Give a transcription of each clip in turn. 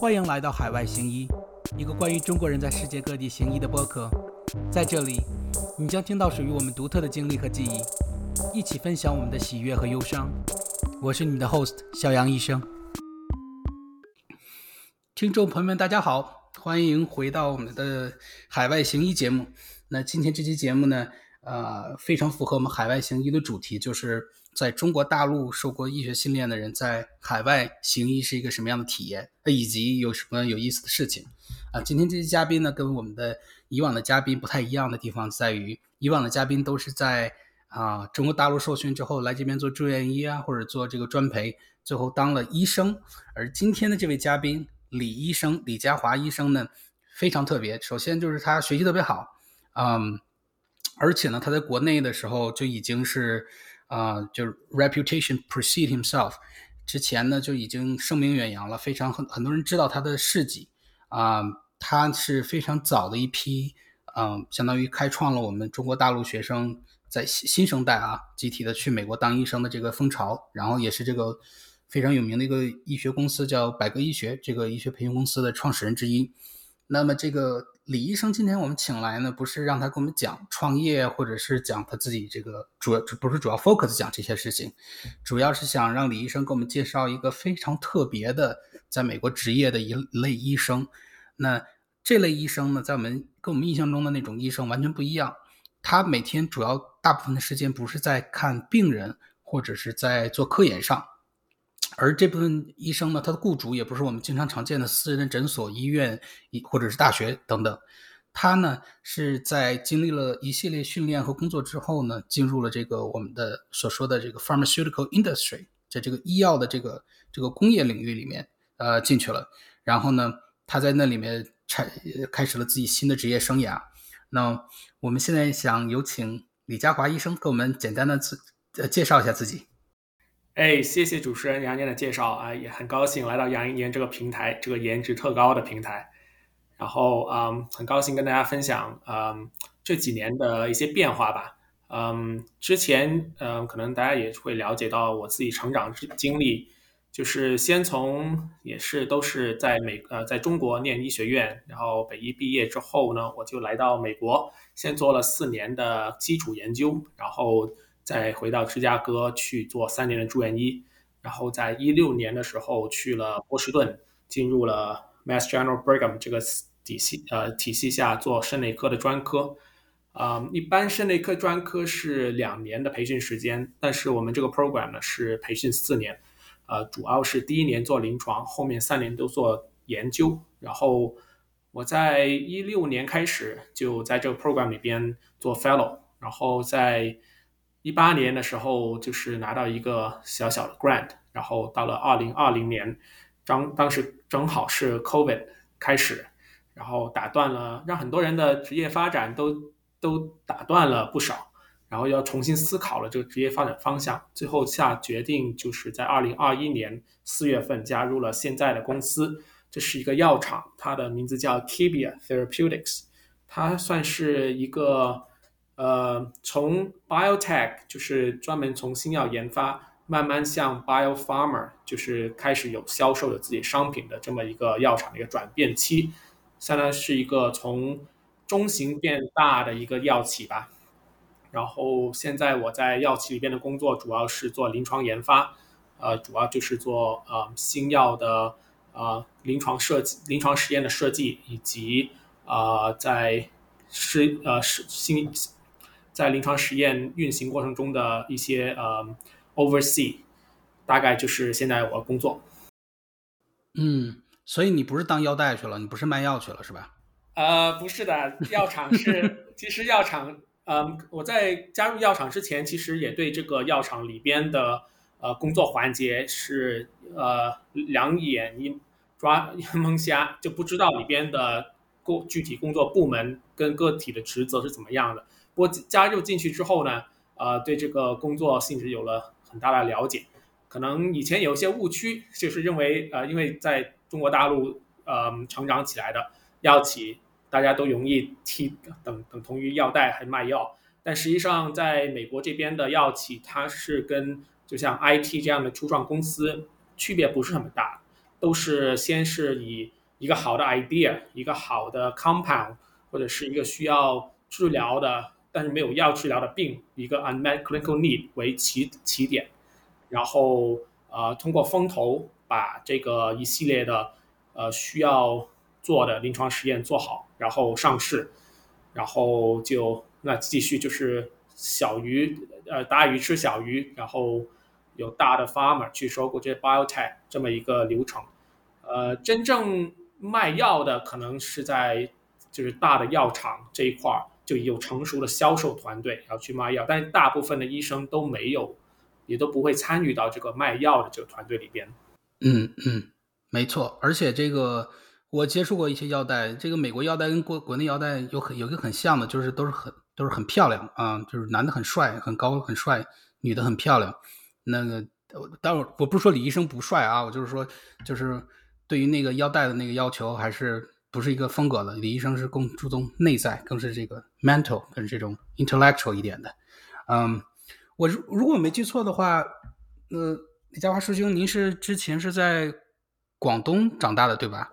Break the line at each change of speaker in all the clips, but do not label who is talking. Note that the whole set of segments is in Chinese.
欢迎来到海外行医，一个关于中国人在世界各地行医的播客。在这里，你将听到属于我们独特的经历和记忆，一起分享我们的喜悦和忧伤。我是你的 host 小杨医生。听众朋友们，大家好，欢迎回到我们的海外行医节目。那今天这期节目呢，呃，非常符合我们海外行医的主题，就是在中国大陆受过医学训练的人在海外行医是一个什么样的体验，以及有什么有意思的事情。啊，今天这期嘉宾呢，跟我们的以往的嘉宾不太一样的地方在于，以往的嘉宾都是在啊中国大陆受训之后来这边做住院医啊，或者做这个专培，最后当了医生。而今天的这位嘉宾李医生，李家华医生呢，非常特别。首先就是他学习特别好，嗯，而且呢，他在国内的时候就已经是啊，就是 reputation precede himself，之前呢就已经声名远扬了，非常很很多人知道他的事迹。啊，他是非常早的一批，嗯，相当于开创了我们中国大陆学生在新新生代啊，集体的去美国当医生的这个风潮，然后也是这个非常有名的一个医学公司叫百格医学这个医学培训公司的创始人之一。那么这个李医生今天我们请来呢，不是让他给我们讲创业，或者是讲他自己这个主要不是主要 focus 讲这些事情，主要是想让李医生给我们介绍一个非常特别的在美国执业的一类医生。那这类医生呢，在我们跟我们印象中的那种医生完全不一样。他每天主要大部分的时间不是在看病人，或者是在做科研上，而这部分医生呢，他的雇主也不是我们经常常见的私人的诊所、医院，或者是大学等等。他呢是在经历了一系列训练和工作之后呢，进入了这个我们的所说的这个 pharmaceutical industry，在这个医药的这个这个工业领域里面，呃，进去了。然后呢？他在那里面产开始了自己新的职业生涯。那我们现在想有请李家华医生给我们简单的自呃介绍一下自己。
哎，谢谢主持人杨念的介绍啊，也很高兴来到杨一年这个平台，这个颜值特高的平台。然后嗯，很高兴跟大家分享嗯这几年的一些变化吧。嗯，之前嗯可能大家也会了解到我自己成长经历。就是先从也是都是在美呃在中国念医学院，然后北医毕业之后呢，我就来到美国，先做了四年的基础研究，然后再回到芝加哥去做三年的住院医，然后在一六年的时候去了波士顿，进入了 Mass General Brigham 这个体系呃体系下做肾内科的专科，啊，一般肾内科专科是两年的培训时间，但是我们这个 program 呢是培训四年。呃，主要是第一年做临床，后面三年都做研究。然后我在一六年开始就在这个 program 里边做 fellow，然后在一八年的时候就是拿到一个小小的 grant，然后到了二零二零年，当当时正好是 covid 开始，然后打断了，让很多人的职业发展都都打断了不少。然后要重新思考了这个职业发展方向，最后下决定就是在二零二一年四月份加入了现在的公司。这是一个药厂，它的名字叫 Kibia Therapeutics，它算是一个呃从 biotech 就是专门从新药研发，慢慢向 bio pharma 就是开始有销售的自己商品的这么一个药厂的一个转变期，相当于是一个从中型变大的一个药企吧。然后现在我在药企里边的工作主要是做临床研发，呃，主要就是做呃新药的呃临床设计、临床实验的设计，以及呃在是呃实新在临床实验运行过程中的一些呃 oversee，大概就是现在我的工作。
嗯，所以你不是当药代去了，你不是卖药去了是吧？
呃，不是的，药厂是其实药厂。嗯，我在加入药厂之前，其实也对这个药厂里边的呃工作环节是呃两眼一抓蒙瞎，就不知道里边的工具体工作部门跟个体的职责是怎么样的。不过加入进去之后呢，呃，对这个工作性质有了很大的了解。可能以前有一些误区，就是认为呃，因为在中国大陆呃成长起来的药企。大家都容易替等等同于药代还卖药，但实际上在美国这边的药企，它是跟就像 IT 这样的初创公司区别不是很大。都是先是以一个好的 idea，一个好的 compound，或者是一个需要治疗的但是没有药治疗的病，一个 unmet clinical need 为起起点，然后呃通过风投把这个一系列的呃需要做的临床实验做好，然后上市，然后就那继续就是小鱼呃大鱼吃小鱼，然后有大的 farmer 去收购这些 biotech 这么一个流程。呃，真正卖药的可能是在就是大的药厂这一块儿，就有成熟的销售团队要去卖药，但是大部分的医生都没有，也都不会参与到这个卖药的这个团队里边。
嗯嗯，没错。而且这个我接触过一些药代，这个美国药代跟国国内药代有很有一个很像的，就是都是很都是很漂亮啊，就是男的很帅很高很帅，女的很漂亮。那个，但我我不是说李医生不帅啊，我就是说就是。对于那个腰带的那个要求，还是不是一个风格的。李医生是更注重内在，更是这个 mental，更是这种 intellectual 一点的。嗯，我如如果我没记错的话，呃，李家华师兄，您是之前是在广东长大的，对吧？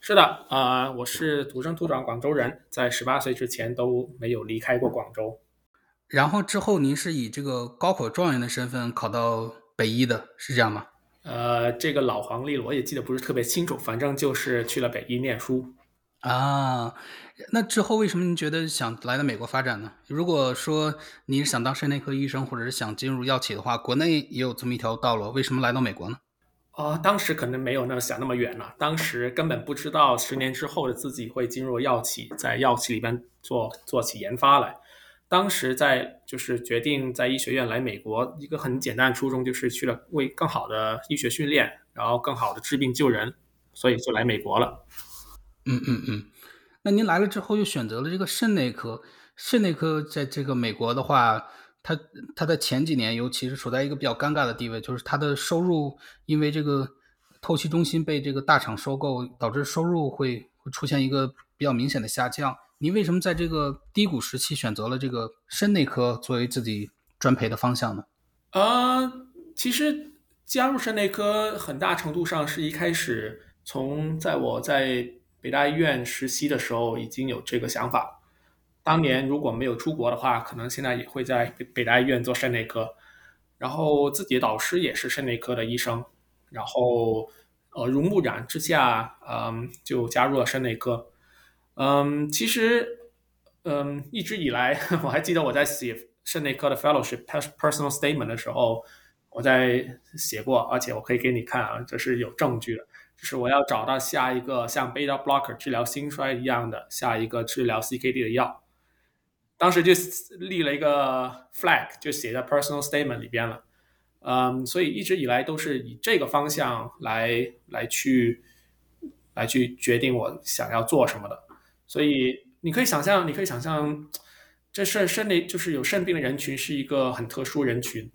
是的，啊，我是土生土长广州人，在十八岁之前都没有离开过广州。
然后之后您是以这个高考状元的身份考到北医的，是这样吗？
呃，这个老黄历我也记得不是特别清楚，反正就是去了北医念书
啊。那之后为什么您觉得想来到美国发展呢？如果说您想当肾内科医生，或者是想进入药企的话，国内也有这么一条道路，为什么来到美国呢？
啊，当时可能没有那么想那么远了，当时根本不知道十年之后的自己会进入药企，在药企里边做做起研发来。当时在就是决定在医学院来美国，一个很简单的初衷就是去了为更好的医学训练，然后更好的治病救人，所以就来美国了。
嗯嗯嗯，那您来了之后又选择了这个肾内科，肾内科在这个美国的话，它它的前几年尤其是处在一个比较尴尬的地位，就是它的收入因为这个透析中心被这个大厂收购，导致收入会会出现一个比较明显的下降。你为什么在这个低谷时期选择了这个肾内科作为自己专培的方向呢？
呃，其实加入肾内科很大程度上是一开始从在我在北大医院实习的时候已经有这个想法。当年如果没有出国的话，可能现在也会在北北大医院做肾内科。然后自己的导师也是肾内科的医生，然后耳濡目染之下，嗯，就加入了肾内科。嗯，其实，嗯，一直以来，我还记得我在写肾内科的 fellowship personal statement 的时候，我在写过，而且我可以给你看啊，这是有证据的，就是我要找到下一个像 beta blocker 治疗心衰一样的下一个治疗 CKD 的药，当时就立了一个 flag，就写在 personal statement 里边了。嗯，所以一直以来都是以这个方向来来去来去决定我想要做什么的。所以你可以想象，你可以想象，这肾肾内就是有肾病的人群是一个很特殊人群。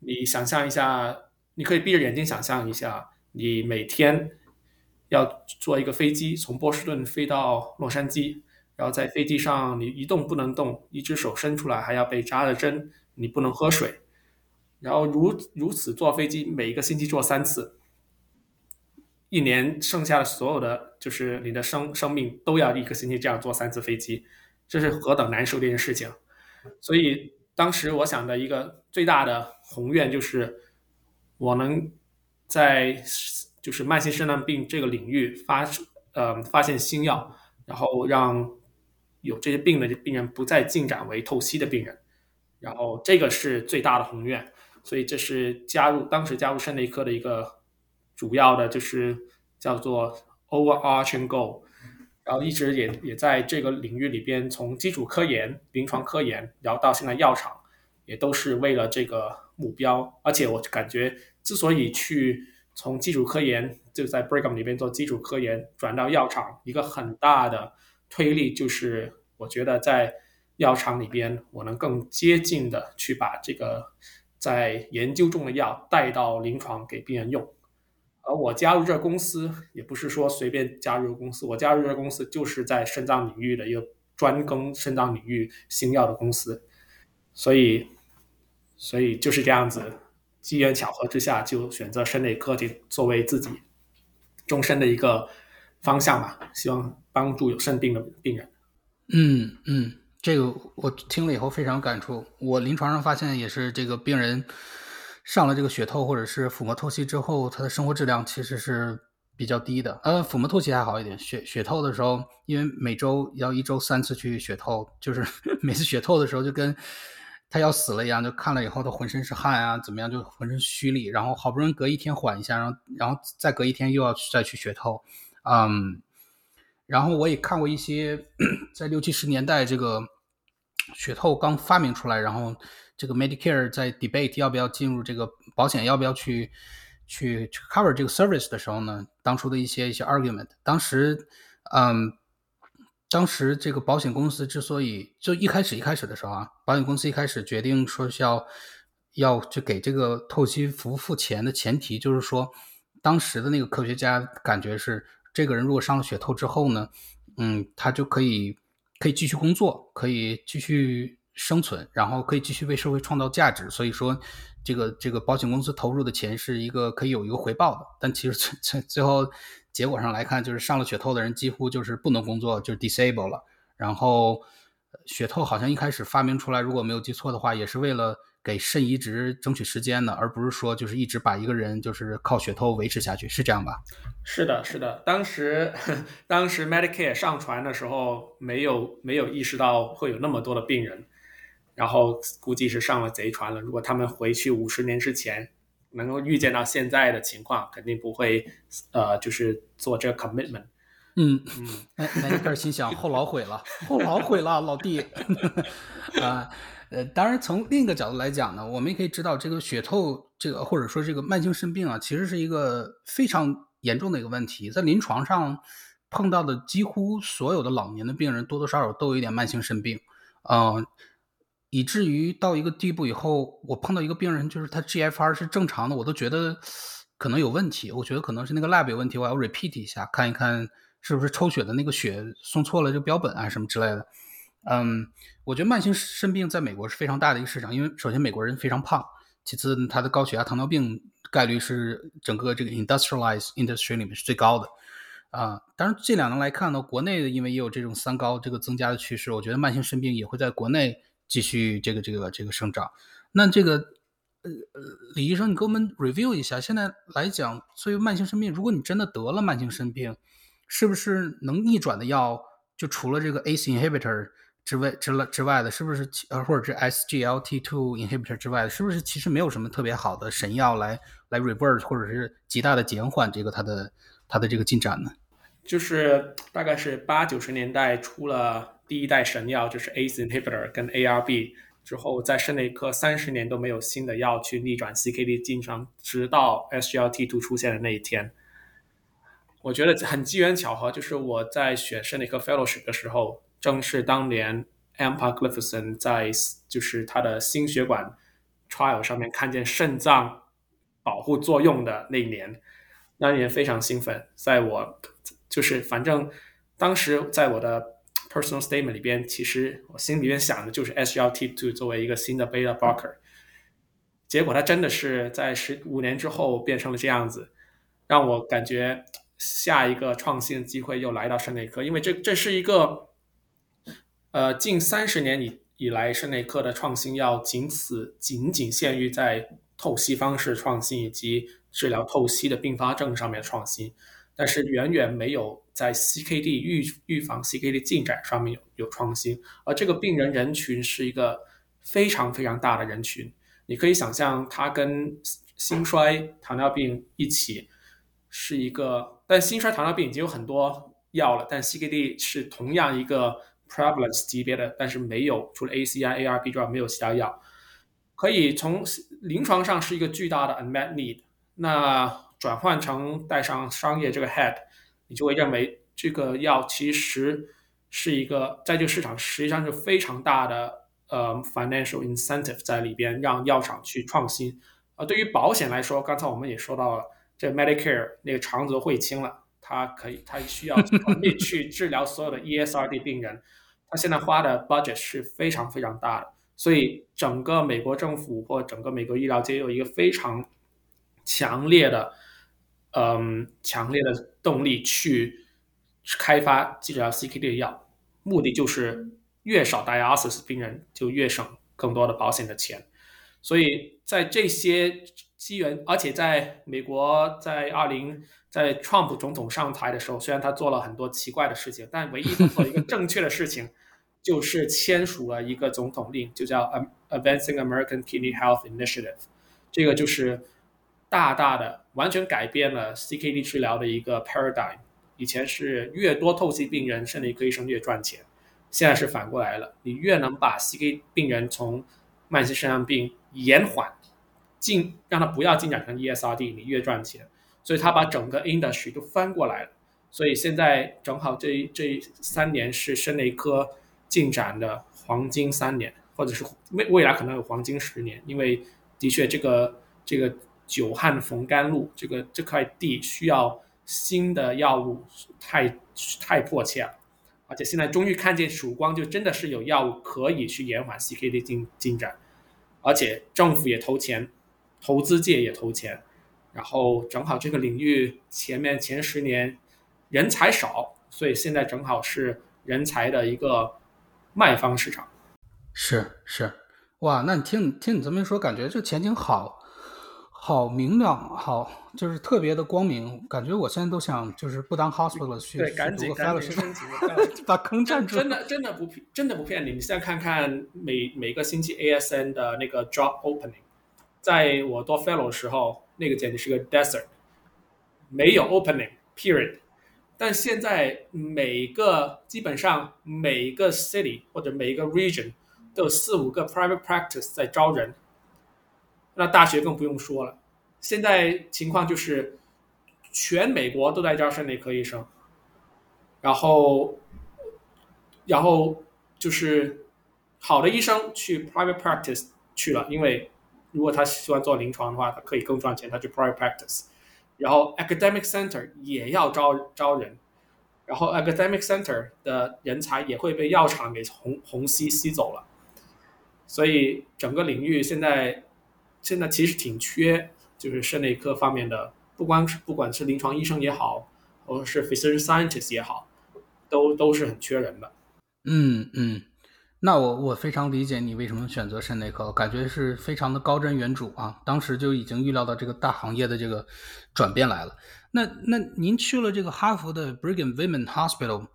你想象一下，你可以闭着眼睛想象一下，你每天要坐一个飞机从波士顿飞到洛杉矶，然后在飞机上你一动不能动，一只手伸出来还要被扎了针，你不能喝水，然后如如此坐飞机，每一个星期坐三次。一年剩下的所有的就是你的生生命都要一个星期这样坐三次飞机，这是何等难受的一件事情。所以当时我想的一个最大的宏愿就是，我能在就是慢性肾脏病这个领域发呃发现新药，然后让有这些病的病人不再进展为透析的病人，然后这个是最大的宏愿。所以这是加入当时加入肾内科的一个。主要的就是叫做 overarching goal，然后一直也也在这个领域里边，从基础科研、临床科研，然后到现在药厂，也都是为了这个目标。而且我感觉，之所以去从基础科研就在 Brigham 里边做基础科研，转到药厂，一个很大的推力就是，我觉得在药厂里边，我能更接近的去把这个在研究中的药带到临床给病人用。而我加入这公司也不是说随便加入公司，我加入这公司就是在肾脏领域的一个专攻肾脏领域新药的公司，所以，所以就是这样子，机缘巧合之下就选择肾内科技作为自己终身的一个方向吧。希望帮助有肾病的病人。
嗯嗯，这个我听了以后非常感触。我临床上发现也是，这个病人上了这个血透或者是腹膜透析之后，他的生活质量其实是比较低的。呃，腹膜透析还好一点，血血透的时候，因为每周要一周三次去血透，就是 每次血透的时候就跟。他要死了一样，就看了以后，他浑身是汗啊，怎么样，就浑身虚力，然后好不容易隔一天缓一下，然后，然后再隔一天又要再去血透，嗯，然后我也看过一些，在六七十年代这个血透刚发明出来，然后这个 Medicare 在 debate 要不要进入这个保险，要不要去去去 cover 这个 service 的时候呢，当初的一些一些 argument，当时，嗯。当时这个保险公司之所以就一开始一开始的时候啊，保险公司一开始决定说是要要去给这个透析服务付钱的前提，就是说当时的那个科学家感觉是，这个人如果上了血透之后呢，嗯，他就可以可以继续工作，可以继续生存，然后可以继续为社会创造价值。所以说，这个这个保险公司投入的钱是一个可以有一个回报的。但其实最最最后。结果上来看，就是上了血透的人几乎就是不能工作，就是 disable 了。然后血透好像一开始发明出来，如果没有记错的话，也是为了给肾移植争取时间的，而不是说就是一直把一个人就是靠血透维持下去，是这样吧？
是的，是的。当时当时 Medicare 上传的时候，没有没有意识到会有那么多的病人，然后估计是上了贼船了。如果他们回去五十年之前。能够预见到现在的情况，肯定不会，呃，就是做这个 commitment。
嗯嗯，哎，那开始心想后老悔了，后老悔了，老弟。啊，呃，当然从另一个角度来讲呢，我们也可以知道，这个血透，这个或者说这个慢性肾病啊，其实是一个非常严重的一个问题，在临床上碰到的几乎所有的老年的病人，多多少少都有一点慢性肾病，嗯。以至于到一个地步以后，我碰到一个病人，就是他 GFR 是正常的，我都觉得可能有问题。我觉得可能是那个 lab 有问题，我要 repeat 一下，看一看是不是抽血的那个血送错了这个标本啊什么之类的。嗯，我觉得慢性肾病在美国是非常大的一个市场，因为首先美国人非常胖，其次他的高血压、糖尿病概率是整个这个 industrialized industry 里面是最高的。啊，当然这两年来看呢，国内的因为也有这种三高这个增加的趋势，我觉得慢性肾病也会在国内。继续这个这个这个生长，那这个呃呃，李医生，你给我们 review 一下，现在来讲，作为慢性肾病，如果你真的得了慢性肾病，是不是能逆转的药，就除了这个 ACE inhibitor 之外之了之外的，是不是呃或者是 SGLT2 inhibitor 之外的，是不是其实没有什么特别好的神药来来 reverse 或者是极大的减缓这个它的它的这个进展呢？
就是大概是八九十年代出了。第一代神药就是 ACE inhibitor 跟 ARB，之后在肾内科三十年都没有新的药去逆转 CKD 进程，直到 SGLT2 出现的那一天。我觉得很机缘巧合，就是我在选肾内科 fellowship 的时候，正是当年 Empagliflozin 在就是他的心血管 trial 上面看见肾脏保护作用的那一年，那年非常兴奋。在我就是反正当时在我的 Personal statement 里边，其实我心里面想的就是 SGLT2 作为一个新的 beta blocker，结果它真的是在十五年之后变成了这样子，让我感觉下一个创新的机会又来到肾内科，因为这这是一个呃近三十年以以来肾内科的创新，要仅此仅仅限于在透析方式创新以及治疗透析的并发症上面创新。但是远远没有在 CKD 预预防 CKD 进展上面有有创新，而这个病人人群是一个非常非常大的人群，你可以想象它跟心衰、糖尿病一起是一个，但心衰、糖尿病已经有很多药了，但 CKD 是同样一个 prevalence 级别的，但是没有除了 ACI、ARB 之外没有其他药，可以从临床上是一个巨大的 unmet need。那转换成带上商业这个 head，你就会认为这个药其实是一个在这个市场实际上是非常大的呃 financial incentive 在里边，让药厂去创新。呃，对于保险来说，刚才我们也说到了，这 Medicare 那个长则会清了，它可以，它需要去治疗所有的 ESRD 病人，它现在花的 budget 是非常非常大的，所以整个美国政府或整个美国医疗界有一个非常强烈的。嗯强烈的动力去开发治疗 CKD 的药，目的就是越少 dialysis 病人就越省更多的保险的钱。所以在这些机缘，而且在美国，在二零在 Trump 总统上台的时候，虽然他做了很多奇怪的事情，但唯一做一个正确的事情，就是签署了一个总统令，就叫 Advancing American Kidney Health Initiative。这个就是大大的完全改变了 CKD 治疗的一个 paradigm。以前是越多透析病人，肾内科医生越赚钱，现在是反过来了，你越能把 CKD 病人从慢性肾脏病延缓进，让他不要进展成 ESRD，你越赚钱。所以他把整个 industry 都翻过来了。所以现在正好这这三年是肾内科进展的黄金三年，或者是未未来可能有黄金十年，因为的确这个这个久旱逢甘露，这个这块地需要新的药物太太迫切了。而且现在终于看见曙光，就真的是有药物可以去延缓 CKD 进进展，而且政府也投钱，投资界也投钱，然后正好这个领域前面前十年人才少，所以现在正好是人才的一个卖方市场。
是是，哇，那你听听你这么一说，感觉这前景好。好明亮，好，就是特别的光明，感觉我现在都想就是不当 hospital 去
对，赶紧赶紧升级，
把坑占住。
真的真的不骗真的不骗你，你现在看看每每个星期 ASN 的那个 job opening，在我做 fellow 的时候，那个简直是个 desert，没有 opening period。但现在每个基本上每一个 city 或者每一个 region 都有四五个 private practice 在招人。那大学更不用说了，现在情况就是全美国都在招肾内科医生，然后，然后就是好的医生去 private practice 去了，因为如果他喜欢做临床的话，他可以更赚钱，他去 private practice。然后 academic center 也要招招人，然后 academic center 的人才也会被药厂给虹虹吸吸走了，所以整个领域现在。现在其实挺缺，就是肾内科方面的，不光是不管是临床医生也好，或者是 physician scientist 也好，都都是很缺人的。
嗯嗯，那我我非常理解你为什么选择肾内科，感觉是非常的高瞻远瞩啊，当时就已经预料到这个大行业的这个转变来了。那那您去了这个哈佛的 Brigham Women Hospital，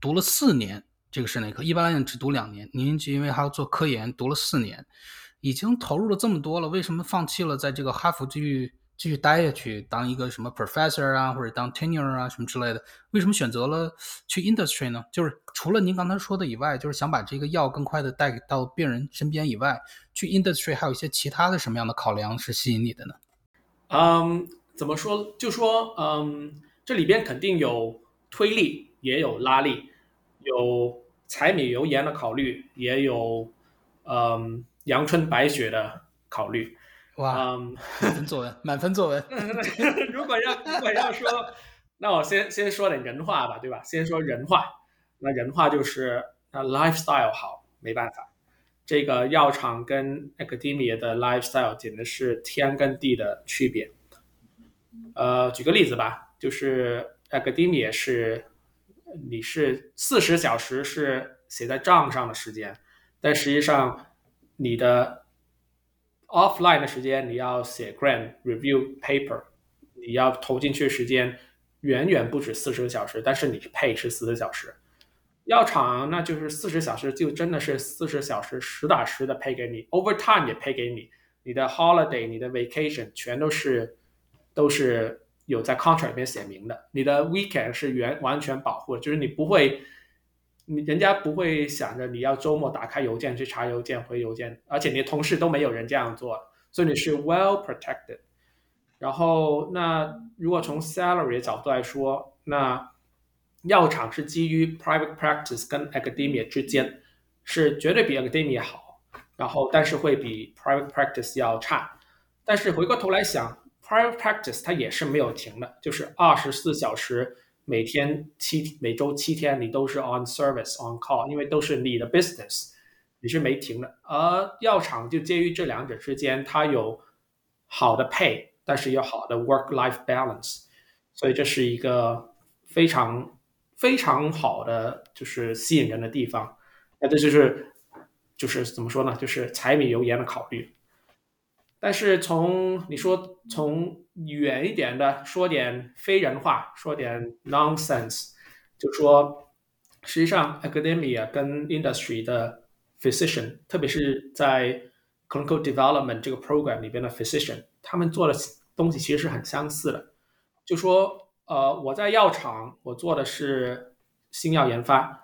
读了四年这个肾内科，一般来讲只读两年，您就因为还要做科研，读了四年。已经投入了这么多了，为什么放弃了在这个哈佛继续继续待下去，当一个什么 professor 啊，或者当 tenure 啊什么之类的？为什么选择了去 industry 呢？就是除了您刚才说的以外，就是想把这个药更快的带到病人身边以外，去 industry 还有一些其他的什么样的考量是吸引你的呢？
嗯，怎么说？就说嗯，这里边肯定有推力，也有拉力，有柴米油盐的考虑，也有嗯。阳春白雪的考虑，
哇，满分作文，满分作文。
如果要如果要说，那我先先说点人话吧，对吧？先说人话，那人话就是那 lifestyle 好，没办法，这个药厂跟 academia 的 lifestyle 简直是天跟地的区别。呃，举个例子吧，就是 academia 是你是四十小时是写在账上的时间，但实际上。你的 offline 的时间，你要写 grant review paper，你要投进去时间远远不止四十个小时，但是你配是四十小时。药厂那就是四十小时，就真的是四十小时实打实的配给你，overtime 也配给你，你的 holiday、你的 vacation 全都是都是有在 contract 里面写明的，你的 weekend 是原完全保护，就是你不会。你人家不会想着你要周末打开邮件去查邮件回邮件，而且你的同事都没有人这样做，所以你是 well protected。然后，那如果从 salary 的角度来说，那药厂是基于 private practice 跟 academia 之间，是绝对比 academia 好，然后但是会比 private practice 要差。但是回过头来想，private practice 它也是没有停的，就是二十四小时。每天七每周七天，你都是 on service on call，因为都是你的 business，你是没停的。而药厂就介于这两者之间，它有好的 pay，但是有好的 work life balance。所以这是一个非常非常好的，就是吸引人的地方。那这就是就是怎么说呢？就是柴米油盐的考虑。但是从你说从远一点的说点非人话，说点 nonsense，就说实际上 academia 跟 industry 的 physician，特别是在 clinical development 这个 program 里边的 physician，他们做的东西其实是很相似的。就说呃，我在药厂我做的是新药研发，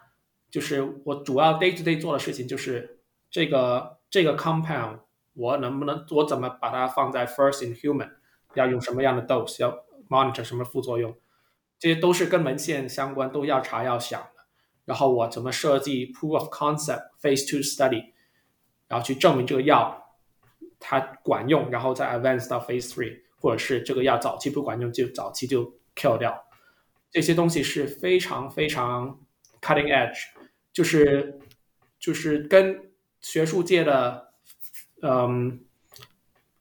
就是我主要 day to day 做的事情就是这个这个 compound。我能不能我怎么把它放在 first in human？要用什么样的 dose？要 monitor 什么副作用？这些都是跟文献相关，都要查要想的。然后我怎么设计 proof of concept phase two study？然后去证明这个药它管用，然后再 advance 到 phase three，或者是这个药早期不管用就早期就 kill 掉。这些东西是非常非常 cutting edge，就是就是跟学术界的。嗯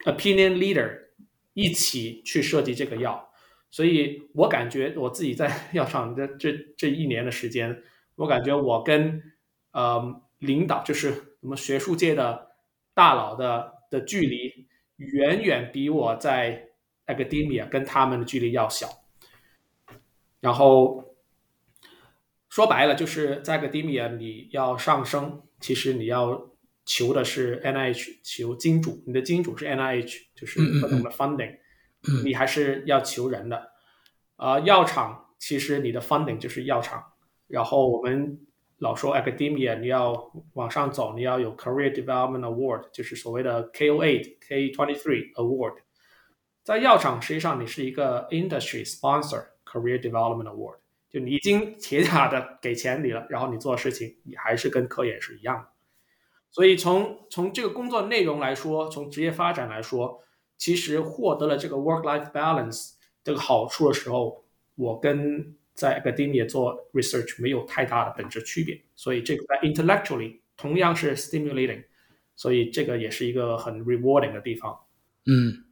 ，opinion leader 一起去设计这个药，所以我感觉我自己在 药厂的这这一年的时间，我感觉我跟呃领导，就是我们学术界的大佬的的距离，远远比我在 academia 跟他们的距离要小。然后说白了，就是在 academia 你要上升，其实你要。求的是 NIH 求金主，你的金主是 NIH，就是各种的 funding，你还是要求人的。啊，药厂其实你的 funding 就是药厂，然后我们老说 academia，你要往上走，你要有 career development award，就是所谓的 KO8、K23 award。在药厂实际上你是一个 industry sponsor career development award，就你已经铁打的给钱你了，然后你做事情你还是跟科研是一样的。所以从从这个工作内容来说，从职业发展来说，其实获得了这个 work-life balance 这个好处的时候，我跟在 academia 做 research 没有太大的本质区别。所以这个 intellectually 同样是 stimulating，所以这个也是一个很 rewarding 的地方。
嗯，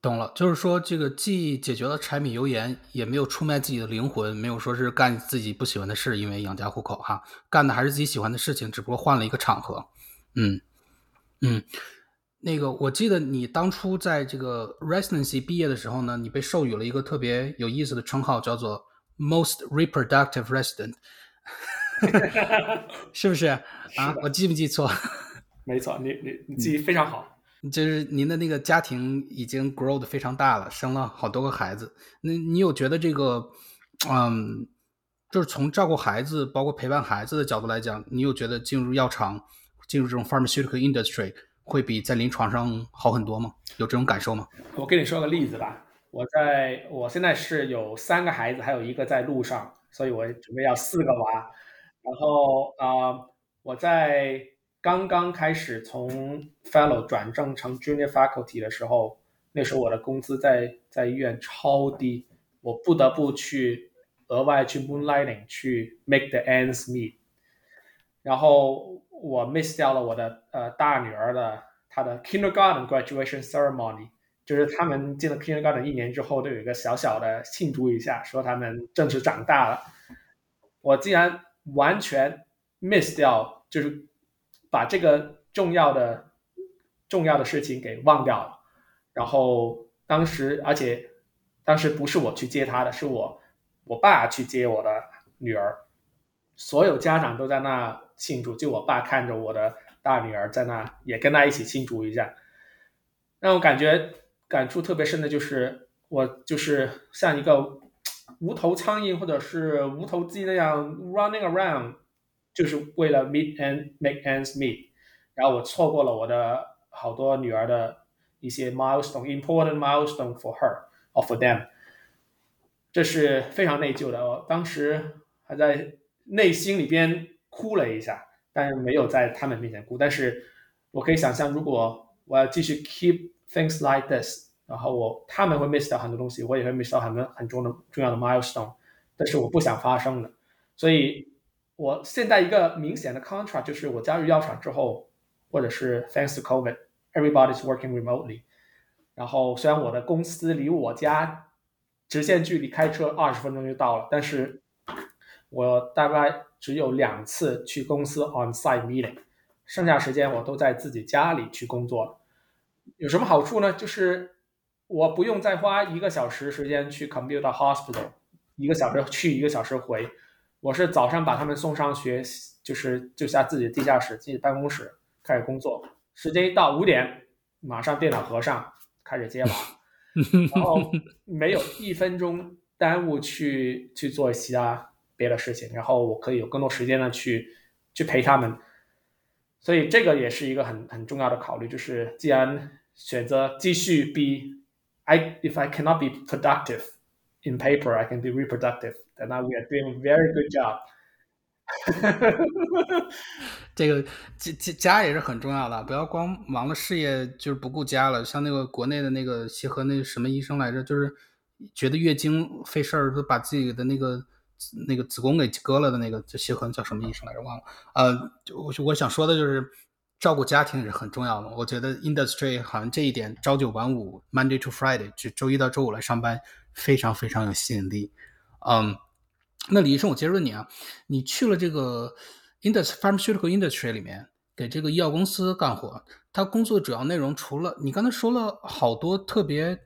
懂了，就是说这个既解决了柴米油盐，也没有出卖自己的灵魂，没有说是干自己不喜欢的事，因为养家糊口哈，干的还是自己喜欢的事情，只不过换了一个场合。嗯嗯，那个我记得你当初在这个 residency 毕业的时候呢，你被授予了一个特别有意思的称号，叫做 most reproductive resident，是不是 啊？我记不记错？
没错，你你 你记忆非常好。
就是您的那个家庭已经 grow 的非常大了，生了好多个孩子。那你有觉得这个，嗯，就是从照顾孩子，包括陪伴孩子的角度来讲，你有觉得进入药厂？进入这种 pharmaceutical industry 会比在临床上好很多吗？有这种感受吗？
我跟你说个例子吧，我在我现在是有三个孩子，还有一个在路上，所以我准备要四个娃。然后啊，我在刚刚开始从 fellow 转正成 junior faculty 的时候，那时候我的工资在在医院超低，我不得不去额外去 moonlighting 去 make the ends meet，然后。我 miss 掉了我的呃大女儿的她的 kindergarten graduation ceremony，就是他们进了 kindergarten 一年之后都有一个小小的庆祝一下，说他们正式长大了。我竟然完全 miss 掉，就是把这个重要的重要的事情给忘掉了。然后当时，而且当时不是我去接她的，是我我爸去接我的女儿，所有家长都在那。庆祝，就我爸看着我的大女儿在那，也跟他一起庆祝一下，让我感觉感触特别深的就是，我就是像一个无头苍蝇或者是无头鸡那样 running around，就是为了 meet and make ends meet，然后我错过了我的好多女儿的一些 milestone，important milestone for her or for them，这是非常内疚的。我当时还在内心里边。哭了一下，但是没有在他们面前哭。但是我可以想象，如果我要继续 keep things like this，然后我他们会 miss 掉很多东西，我也会 miss 掉很多很重的重要的 milestone。但是我不想发生的，所以我现在一个明显的 contract 就是我加入药厂之后，或者是 thanks to COVID，everybody's working remotely。然后虽然我的公司离我家直线距离开车二十分钟就到了，但是我大概只有两次去公司 on site meeting，剩下时间我都在自己家里去工作。有什么好处呢？就是我不用再花一个小时时间去 commute 到 hospital，一个小时去一个小时回。我是早上把他们送上学，就是就下自己的地下室、自己办公室开始工作。时间一到五点，马上电脑合上，开始接娃，然后没有一分钟耽误去去做其他别的事情，然后我可以有更多时间呢去去陪他们。所以这个也是一个很很重要的考虑，就是既然选择继续 be I if I cannot be productive in paper, I can be reproductive. Then we are doing a very good job.
这个家家家也是很重要的，不要光忙了事业就是不顾家了。像那个国内的那个协和那什么医生来着，就是觉得月经费事儿，都把自己的那个。那个子宫给割了的那个就协和叫什么医生来着忘了，呃，我我想说的就是照顾家庭是很重要的。我觉得 industry 好像这一点朝九晚五 Monday to Friday 就周一到周五来上班非常非常有吸引力。嗯，那李医生，我接着问你啊，你去了这个 industry pharmaceutical industry 里面给这个医药公司干活，他工作主要内容除了你刚才说了好多特别。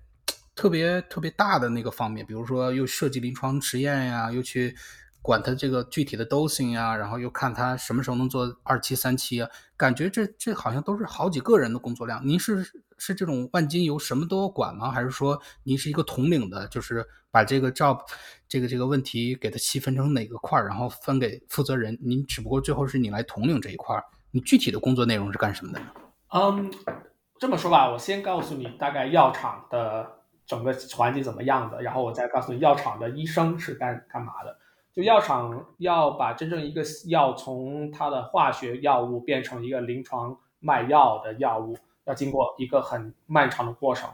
特别特别大的那个方面，比如说又设计临床实验呀，又去管它这个具体的 dosing 呀，然后又看它什么时候能做二期、三期啊，感觉这这好像都是好几个人的工作量。您是是这种万金油什么都要管吗？还是说您是一个统领的，就是把这个 job 这个这个问题给它细分成哪个块儿，然后分给负责人？您只不过最后是你来统领这一块儿，你具体的工作内容是干什么的呢？
嗯，这么说吧，我先告诉你大概药厂的。整个环境怎么样的？然后我再告诉你，药厂的医生是干干嘛的？就药厂要把真正一个药从它的化学药物变成一个临床卖药的药物，要经过一个很漫长的过程。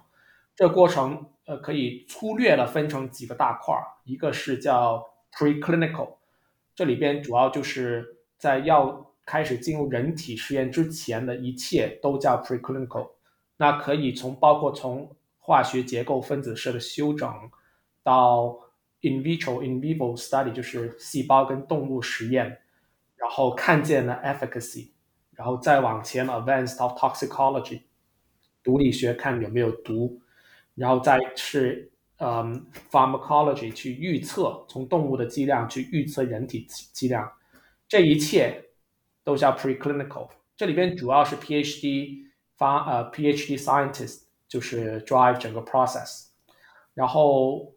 这过程呃可以粗略的分成几个大块儿，一个是叫 preclinical，这里边主要就是在药开始进入人体实验之前的一切都叫 preclinical，那可以从包括从化学结构分子式的修整，到 in vitro in vivo study 就是细胞跟动物实验，然后看见了 efficacy，然后再往前 advance 到 toxicology 毒理学看有没有毒，然后再是嗯 pharmacology 去预测从动物的剂量去预测人体剂量，这一切都叫 preclinical，这里边主要是 PhD 发呃 PhD scientist。就是 drive 整个 process，然后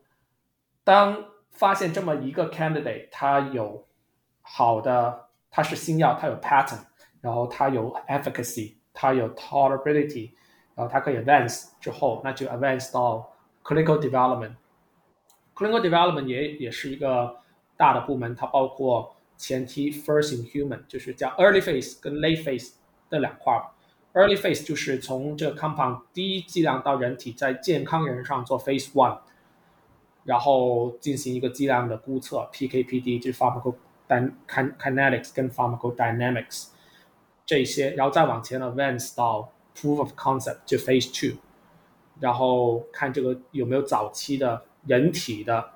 当发现这么一个 candidate，它有好的，它是新药，它有 pattern，然后它有 efficacy，它有 tolerability，然后它可以 advance 之后，那就 advance 到 clinical development。clinical development 也也是一个大的部门，它包括前期 first in human，就是叫 early phase 跟 late phase 这两块儿。Early phase 就是从这个 compound 第一剂量到人体，在健康人上做 phase one，然后进行一个剂量的估测，PK/PD 就是 pharmacokinetics 跟 pharmacodynamics 这些，然后再往前 advance 到 proof of concept 就 phase two，然后看这个有没有早期的人体的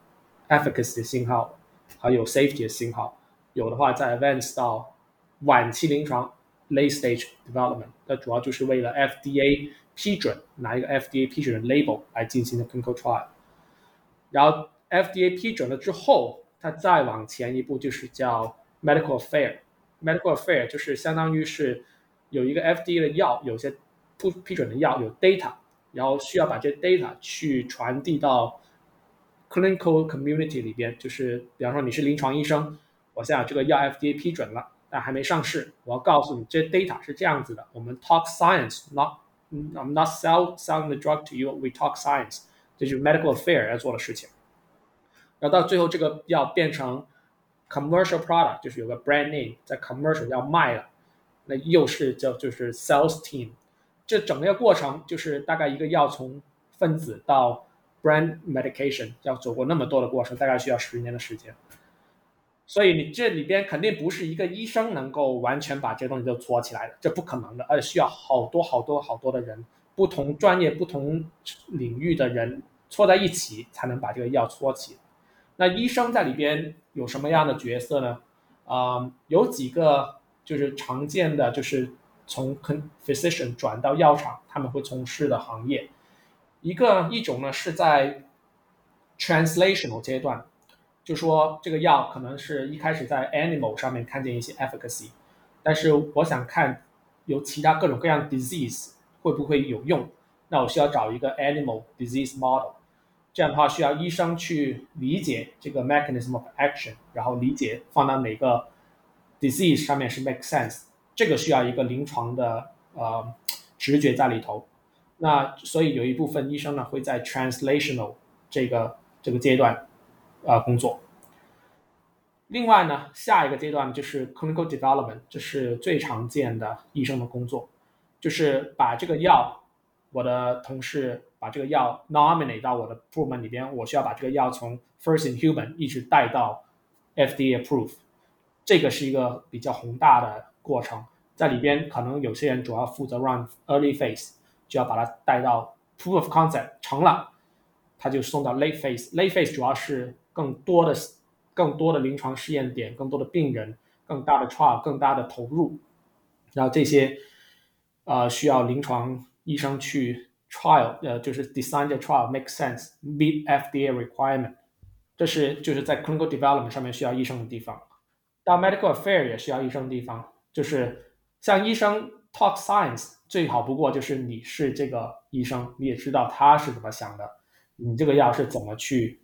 efficacy 的信号，还有 safety 的信号，有的话再 advance 到晚期临床。Late stage development，那主要就是为了 FDA 批准拿一个 FDA 批准的 label 来进行的 clinical trial。然后 FDA 批准了之后，它再往前一步就是叫 medical affair。medical affair 就是相当于是有一个 FDA 的药，有些不批准的药有 data，然后需要把这 data 去传递到 clinical community 里边。就是比方说你是临床医生，我现在这个药 FDA 批准了。但还没上市，我要告诉你，这 data 是这样子的。我们 talk science，not I'm not sell selling the drug to you，we talk science，这就是 medical affair 要做的事情。然后到最后，这个要变成 commercial product，就是有个 brand name 在 commercial 要卖了，那又是叫就是 sales team。这整个过程就是大概一个药从分子到 brand medication 要走过那么多的过程，大概需要十年的时间。所以你这里边肯定不是一个医生能够完全把这东西都搓起来的，这不可能的，而且需要好多好多好多的人，不同专业、不同领域的人搓在一起才能把这个药搓起。那医生在里边有什么样的角色呢？啊，有几个就是常见的，就是从 physician 转到药厂，他们会从事的行业。一个一种呢是在 translational 阶段，就说这个药可能是一开始在 animal 上面看见一些 efficacy，但是我想看有其他各种各样 disease 会不会有用，那我需要找一个 animal disease model，这样的话需要医生去理解这个 mechanism of action，然后理解放到哪个 disease 上面是 make sense，这个需要一个临床的呃直觉在里头。那所以有一部分医生呢会在 translational 这个这个阶段呃工作。另外呢，下一个阶段就是 clinical development，这是最常见的医生的工作，就是把这个药，我的同事把这个药 nominate 到我的部门里边，我需要把这个药从 first in human 一直带到 FDA approve，这个是一个比较宏大的过程，在里边可能有些人主要负责 run early phase。就要把它带到 proof of concept 成了，他就送到 late phase。late phase 主要是更多的、更多的临床试验点、更多的病人、更大的 trial、更大的投入。然后这些呃需要临床医生去 trial，呃就是 design the trial make sense，meet FDA requirement。这是就是在 clinical development 上面需要医生的地方。到 medical affair 也需要医生的地方，就是像医生 talk science。最好不过就是你是这个医生，你也知道他是怎么想的，你这个药是怎么去，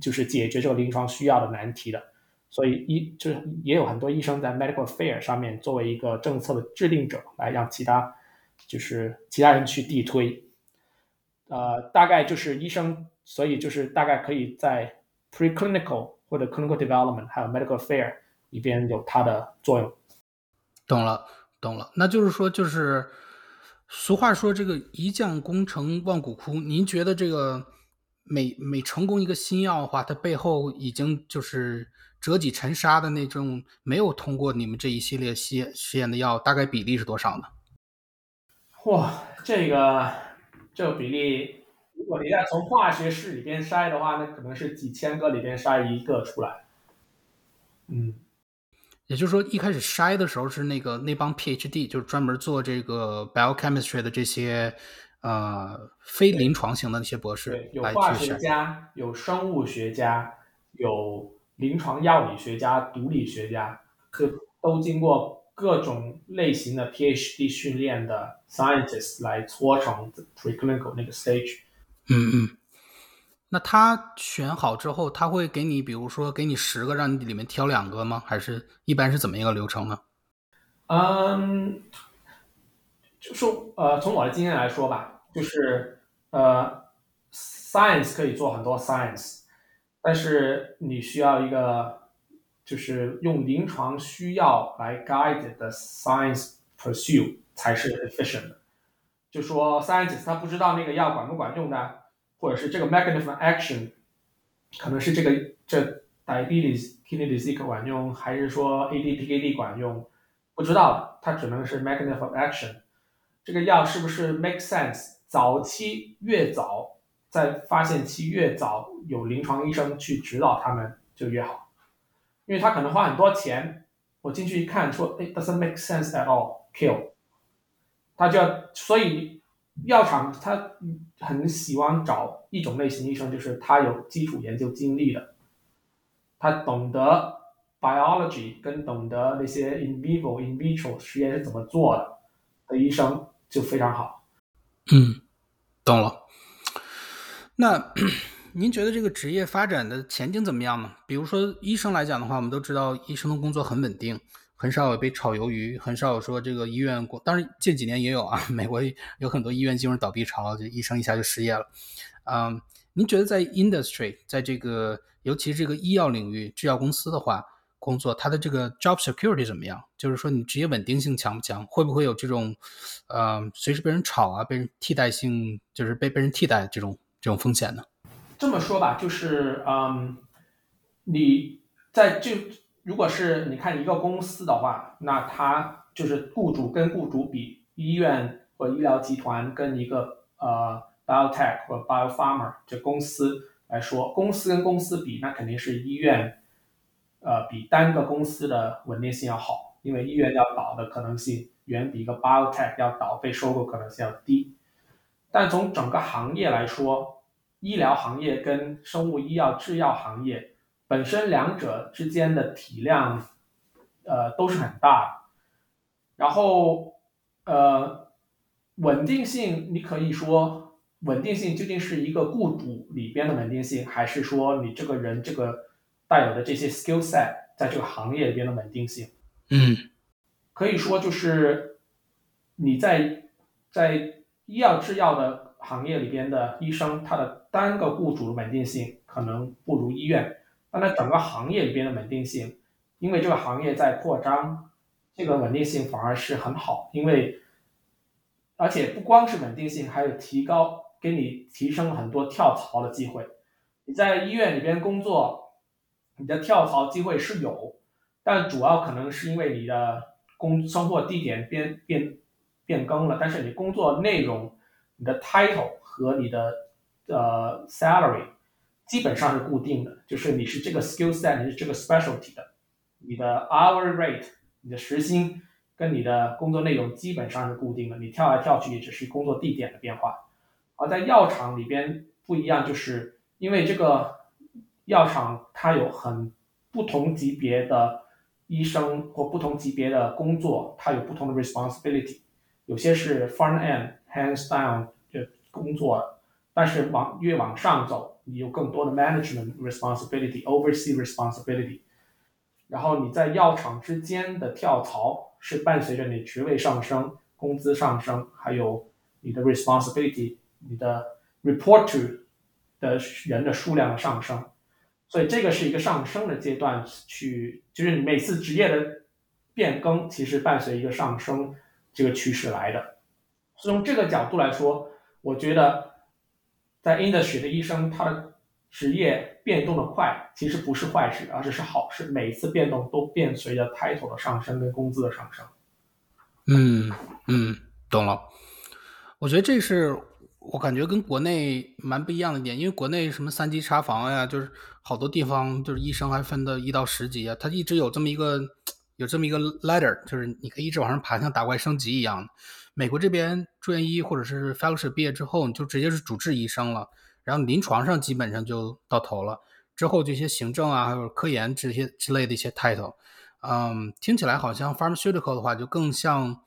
就是解决这个临床需要的难题的。所以医就是也有很多医生在 medical fair 上面作为一个政策的制定者，来让其他就是其他人去递推。呃，大概就是医生，所以就是大概可以在 preclinical 或者 clinical development 还有 medical fair 里边有它的作用。
懂了。懂了，那就是说，就是俗话说，这个一将功成万骨枯。您觉得这个每每成功一个新药的话，它背后已经就是折戟沉沙的那种，没有通过你们这一系列实验实验的药，大概比例是多少呢？
哇，这个这个比例，如果你要从化学式里边筛的话，那可能是几千个里边筛一个出来。嗯。
也就是说，一开始筛的时候是那个那帮 PhD，就是专门做这个 biochemistry 的这些呃非临床型的那些博士，
有化学家，有生物学家，有临床药理学家、毒理学家，可都经过各种类型的 PhD 训练的 scientists 来搓成 preclinical 那个 stage。
嗯嗯。那他选好之后，他会给你，比如说给你十个，让你里面挑两个吗？还是一般是怎么一个流程呢？
嗯，就说呃，从我的经验来说吧，就是呃，science 可以做很多 science，但是你需要一个就是用临床需要来 guide 的 science pursue 才是 efficient 的。就说 scientist 他不知道那个药管不管用的。或者是这个 mechanism action，可能是这个这 diabetes kidney disease 管用，还是说 ADPKD 管用？不知道，它只能是 mechanism action。这个药是不是 make sense？早期越早，在发现期越早，有临床医生去指导他们就越好，因为他可能花很多钱，我进去一看说，哎，doesn't make sense at all，kill。他就要，所以。药厂他很喜欢找一种类型医生，就是他有基础研究经历的，他懂得 biology 跟懂得那些 in vivo in vitro 实验是怎么做的的医生就非常好。
嗯，懂了。那 您觉得这个职业发展的前景怎么样呢？比如说医生来讲的话，我们都知道医生的工作很稳定。很少有被炒鱿鱼，很少有说这个医院过，当然近几年也有啊。美国有很多医院进入倒闭潮，就医生一下就失业了。嗯，您觉得在 industry，在这个尤其是这个医药领域，制药公司的话，工作它的这个 job security 怎么样？就是说你职业稳定性强不强？会不会有这种，呃，随时被人炒啊，被人替代性，就是被被人替代这种这种风险呢？
这么说吧，就是嗯，你在这。如果是你看一个公司的话，那它就是雇主跟雇主比，医院或医疗集团跟一个呃 biotech 或 biopharma 这公司来说，公司跟公司比，那肯定是医院，呃，比单个公司的稳定性要好，因为医院要倒的可能性远比一个 biotech 要倒被收购可能性要低。但从整个行业来说，医疗行业跟生物医药制药行业本身两者之间的体量，呃，都是很大的。然后，呃，稳定性，你可以说稳定性究竟是一个雇主里边的稳定性，还是说你这个人这个带有的这些 skill set 在这个行业里边的稳定性？
嗯，
可以说就是你在在医药制药的行业里边的医生，他的单个雇主的稳定性可能不如医院，但在整个行业里边的稳定性，因为这个行业在扩张。这个稳定性反而是很好，因为而且不光是稳定性，还有提高，给你提升很多跳槽的机会。你在医院里边工作，你的跳槽机会是有，但主要可能是因为你的工生活地点变变变更了，但是你工作内容、你的 title 和你的呃 salary 基本上是固定的，就是你是这个 skill set，你是这个 specialty 的，你的 hour rate。你的时薪跟你的工作内容基本上是固定的，你跳来跳去也只是工作地点的变化。而在药厂里边不一样，就是因为这个药厂它有很不同级别的医生或不同级别的工作，它有不同的 responsibility。有些是 front end hands down 的工作，但是往越往上走，你有更多的 management responsibility，oversee responsibility。然后你在药厂之间的跳槽是伴随着你职位上升、工资上升，还有你的 responsibility、你的 report to 的人的数量的上升，所以这个是一个上升的阶段，去就是每次职业的变更，其实伴随一个上升这个趋势来的。从这个角度来说，我觉得在 industry 的医生他的。职业变动的快，其实不是坏事，而是是好事。每一次变动都伴随着 title 的上升跟工资的上升。
嗯嗯，懂了。我觉得这是我感觉跟国内蛮不一样的点，因为国内什么三级查房呀，就是好多地方就是医生还分到一到十级啊，他一直有这么一个有这么一个 ladder，就是你可以一直往上爬，像打怪升级一样。美国这边住院医或者是 fellowship 毕业之后，你就直接是主治医生了。然后临床上基本上就到头了，之后这些行政啊，还有科研这些之类的一些 title，嗯，听起来好像 pharmaceutical 的话就更像，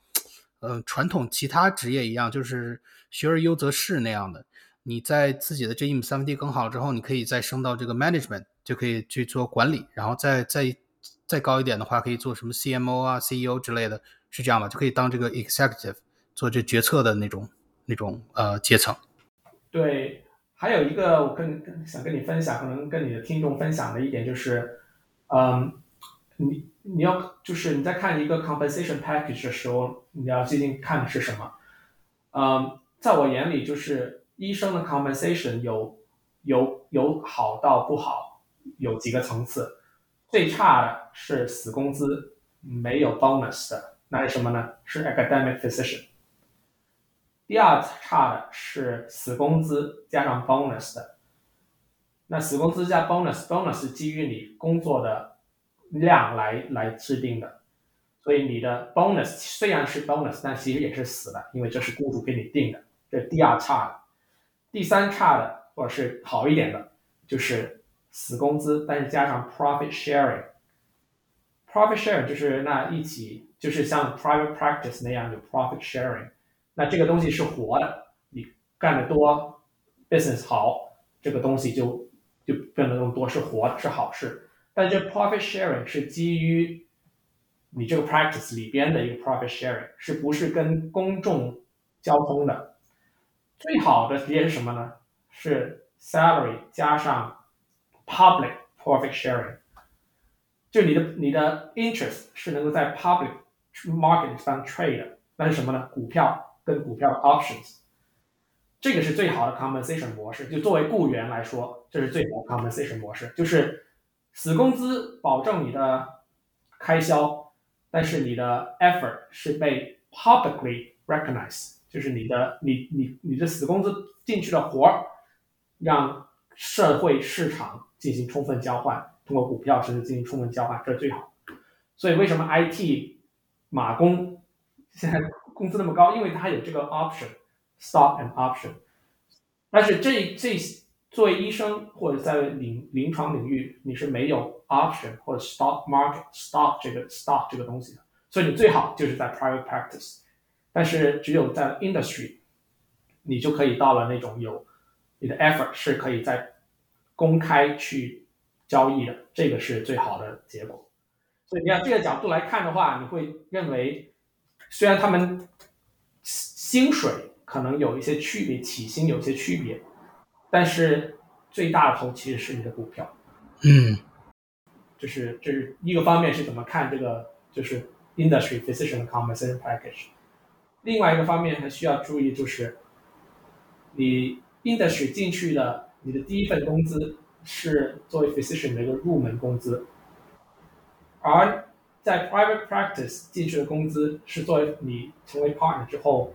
嗯，传统其他职业一样，就是学而优则仕那样的。你在自己的这一亩三分地耕好了之后，你可以再升到这个 management，就可以去做管理，然后再再再高一点的话，可以做什么 CMO 啊、CEO 之类的，是这样吧？就可以当这个 executive，做这决策的那种那种呃阶层。
对。还有一个我跟想跟你分享，可能跟你的听众分享的一点就是，嗯，你你要就是你在看一个 compensation package 的时候，你要最近看的是什么？嗯，在我眼里，就是医生的 compensation 有有有好到不好，有几个层次。最差的是死工资，没有 bonus 的，那是什么呢？是 academic physician。第二差的是死工资加上 bonus 的，那死工资加 bonus，bonus 是基于你工作的量来来制定的，所以你的 bonus 虽然是 bonus，但其实也是死的，因为这是雇主给你定的。这第二差的，第三差的或者是好一点的，就是死工资，但是加上 profit sharing。profit sharing 就是那一起就是像 private practice 那样有 profit sharing。那这个东西是活的，你干的多，business 好，这个东西就就变得更多，是活的，是好事。但这 profit sharing 是基于你这个 practice 里边的一个 profit sharing，是不是跟公众交通的？最好的职业是什么呢？是 salary 加上 public profit sharing，就你的你的 interest 是能够在 public market 上 trade 的，那是什么呢？股票。跟股票 options，这个是最好的 compensation 模式。就作为雇员来说，这是最好的 compensation 模式，就是死工资保证你的开销，但是你的 effort 是被 publicly recognize 就是你的你你你的死工资进去的活儿，让社会市场进行充分交换，通过股票形式进行充分交换，这是最好。所以为什么 IT 马工现在工资那么高？因为它有这个 option，stock and option。但是这这作为医生或者在临临床领域，你是没有 option 或者 stock market stock 这个 stock 这个东西的，所以你最好就是在 private practice。但是只有在 industry，你就可以到了那种有你的 effort 是可以在公开去交易的，这个是最好的结果。所以你要这个角度来看的话，你会认为虽然他们薪水可能有一些区别，起薪有些区别，但是最大的头其实是你的股票。
嗯，
就是这是一个方面是怎么看这个就是 industry physician compensation package。另外一个方面还需要注意，就是你 industry 进去的，你的第一份工资是作为 physician 的一个入门工资，而在 private practice 进去的工资是作为你成为 partner 之后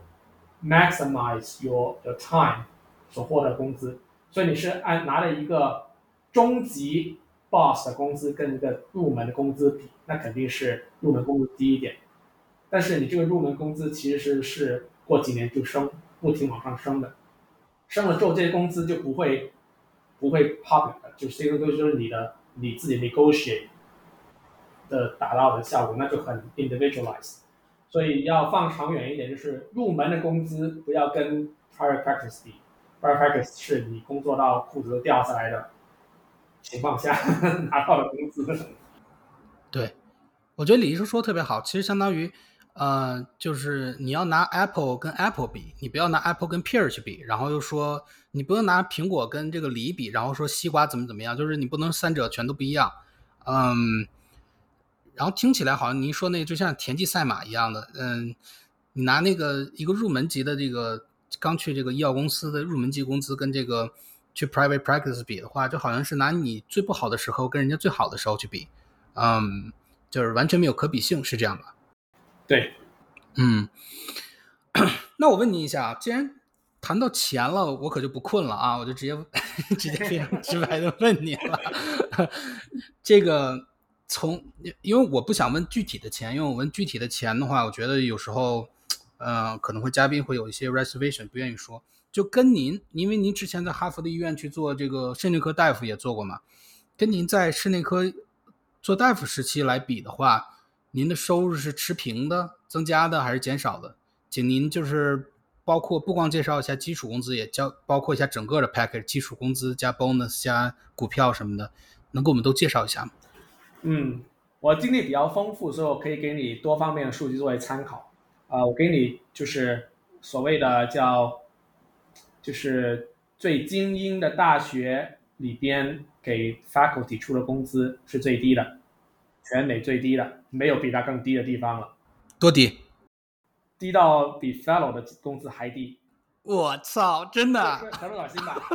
maximize your your time 所获得工资，所以你是按拿了一个中级 boss 的工资跟一个入门的工资比，那肯定是入门工资低一点。但是你这个入门工资其实是是过几年就升，不停往上升的，升了之后这些工资就不会不会 public 的，就是这个都就是你的你自己 negotiate 的达到的效果，那就很 individualized。所以要放长远一点，就是入门的工资不要跟 private practice 比，private practice 是你工作到裤子都掉下来的情况下 拿到的工资。
对，我觉得李医生说的特别好，其实相当于。呃，就是你要拿 Apple 跟 Apple 比，你不要拿 Apple 跟 Pear 去比，然后又说你不用拿苹果跟这个梨比，然后说西瓜怎么怎么样，就是你不能三者全都不一样。嗯，然后听起来好像您说那就像田忌赛马一样的，嗯，你拿那个一个入门级的这个刚去这个医药公司的入门级工资跟这个去 private practice 比的话，就好像是拿你最不好的时候跟人家最好的时候去比，嗯，就是完全没有可比性，是这样吧？
对，
嗯，那我问你一下，既然谈到钱了，我可就不困了啊，我就直接 直接非常直白的问你了。这个从，因为我不想问具体的钱，因为我问具体的钱的话，我觉得有时候，呃，可能会嘉宾会有一些 reservation，不愿意说。就跟您，因为您之前在哈佛的医院去做这个肾内科大夫也做过嘛，跟您在肾内科做大夫时期来比的话。您的收入是持平的、增加的还是减少的？请您就是包括不光介绍一下基础工资，也交包括一下整个的 package，基础工资加 bonus 加股票什么的，能给我们都介绍一下吗？
嗯，我经历比较丰富，所以我可以给你多方面的数据作为参考。啊，我给你就是所谓的叫，就是最精英的大学里边给 faculty 出的工资是最低的。全美最低的，没有比他更低的地方了。
多低？
低到比 fellow 的工资还低。
我操，真的？
很恶心吧？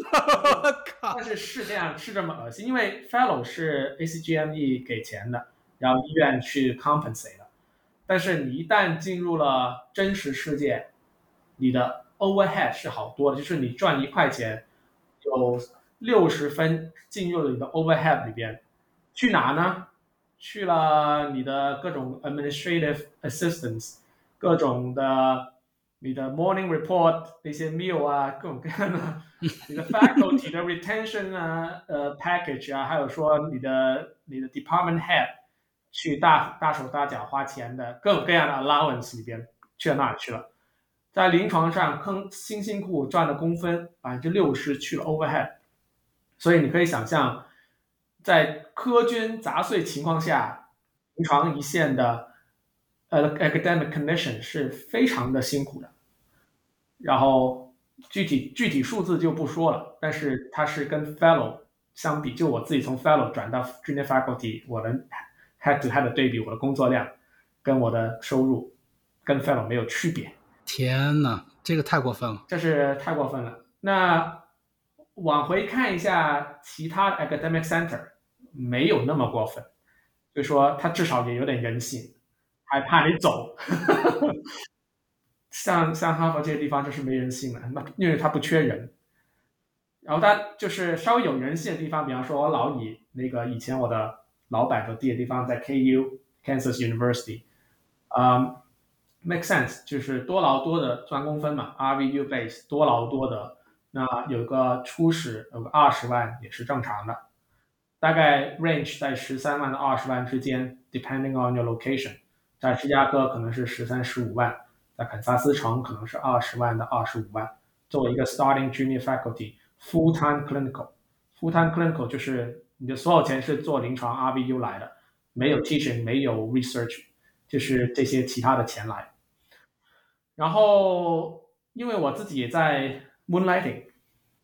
我靠！
但是是这样，是这么恶心，因为 fellow 是 ACGME 给钱的，然后医院去 compensate 的。但是你一旦进入了真实世界，你的 overhead 是好多的，就是你赚一块钱，有六十分进入了你的 overhead 里边，去哪呢？去了你的各种 administrative assistance，各种的你的 morning report 那些 meal 啊，各种各样的，你的 faculty 的 retention 啊，呃 package 啊，还有说你的你的 department head 去大大手大脚花钱的各种各样的 allowance 里边去了哪里去了？在临床上坑辛辛苦苦赚的工分百分之六十去了 overhead，所以你可以想象。在苛捐杂税情况下，临床一线的呃 academic condition 是非常的辛苦的。然后具体具体数字就不说了，但是它是跟 fellow 相比，就我自己从 fellow 转到 junior faculty，我的 head to head 对比，我的工作量跟我的收入跟 fellow 没有区别。
天呐，这个太过分了！
这是太过分了。那往回看一下其他 academic center。没有那么过分，就说他至少也有点人性，还怕你走。像像哈佛这些地方就是没人性的，那因为他不缺人。然后他就是稍微有人性的地方，比方说我老以那个以前我的老板的地的地方在 KU Kansas University，啊、make sense，就是多劳多得赚工分嘛，RVU base 多劳多得，那有个初始有个二十万也是正常的，大概 range 在十三万到二十万之间，depending on your location，在芝加哥可能是十三十五万，在肯萨斯城可能是二十万到二十五万，作为一个 starting junior faculty full time clinical。full time clinical 就是你的所有钱是做临床 RVU 来的，没有 teaching，没有 research，就是这些其他的钱来。然后因为我自己也在 moonlighting，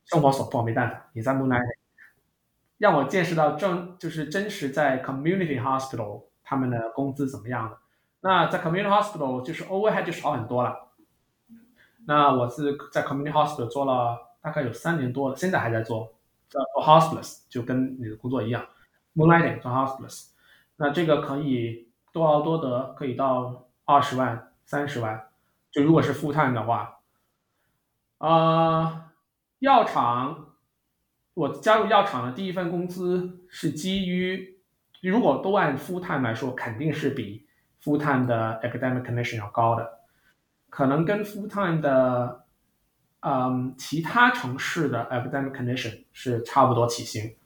生活所迫没办法，也在 moonlighting，让我见识到正就是真实在 community hospital 他们的工资怎么样的。那在 community hospital 就是 overhead 就少很多了。那我是在 community hospital 做了大概有三年多了，现在还在做，做 hospice，就跟你的工作一样，moonlighting 做 hospice。那这个可以多劳多得，可以到二十万、三十万，就如果是 full time 的话。呃，药厂，我加入药厂的第一份工资是基于，如果都按 full time 来说，肯定是比 full time 的 academic commission 要高的，可能跟 full time 的，嗯，其他城市的 academic commission 是差不多起薪，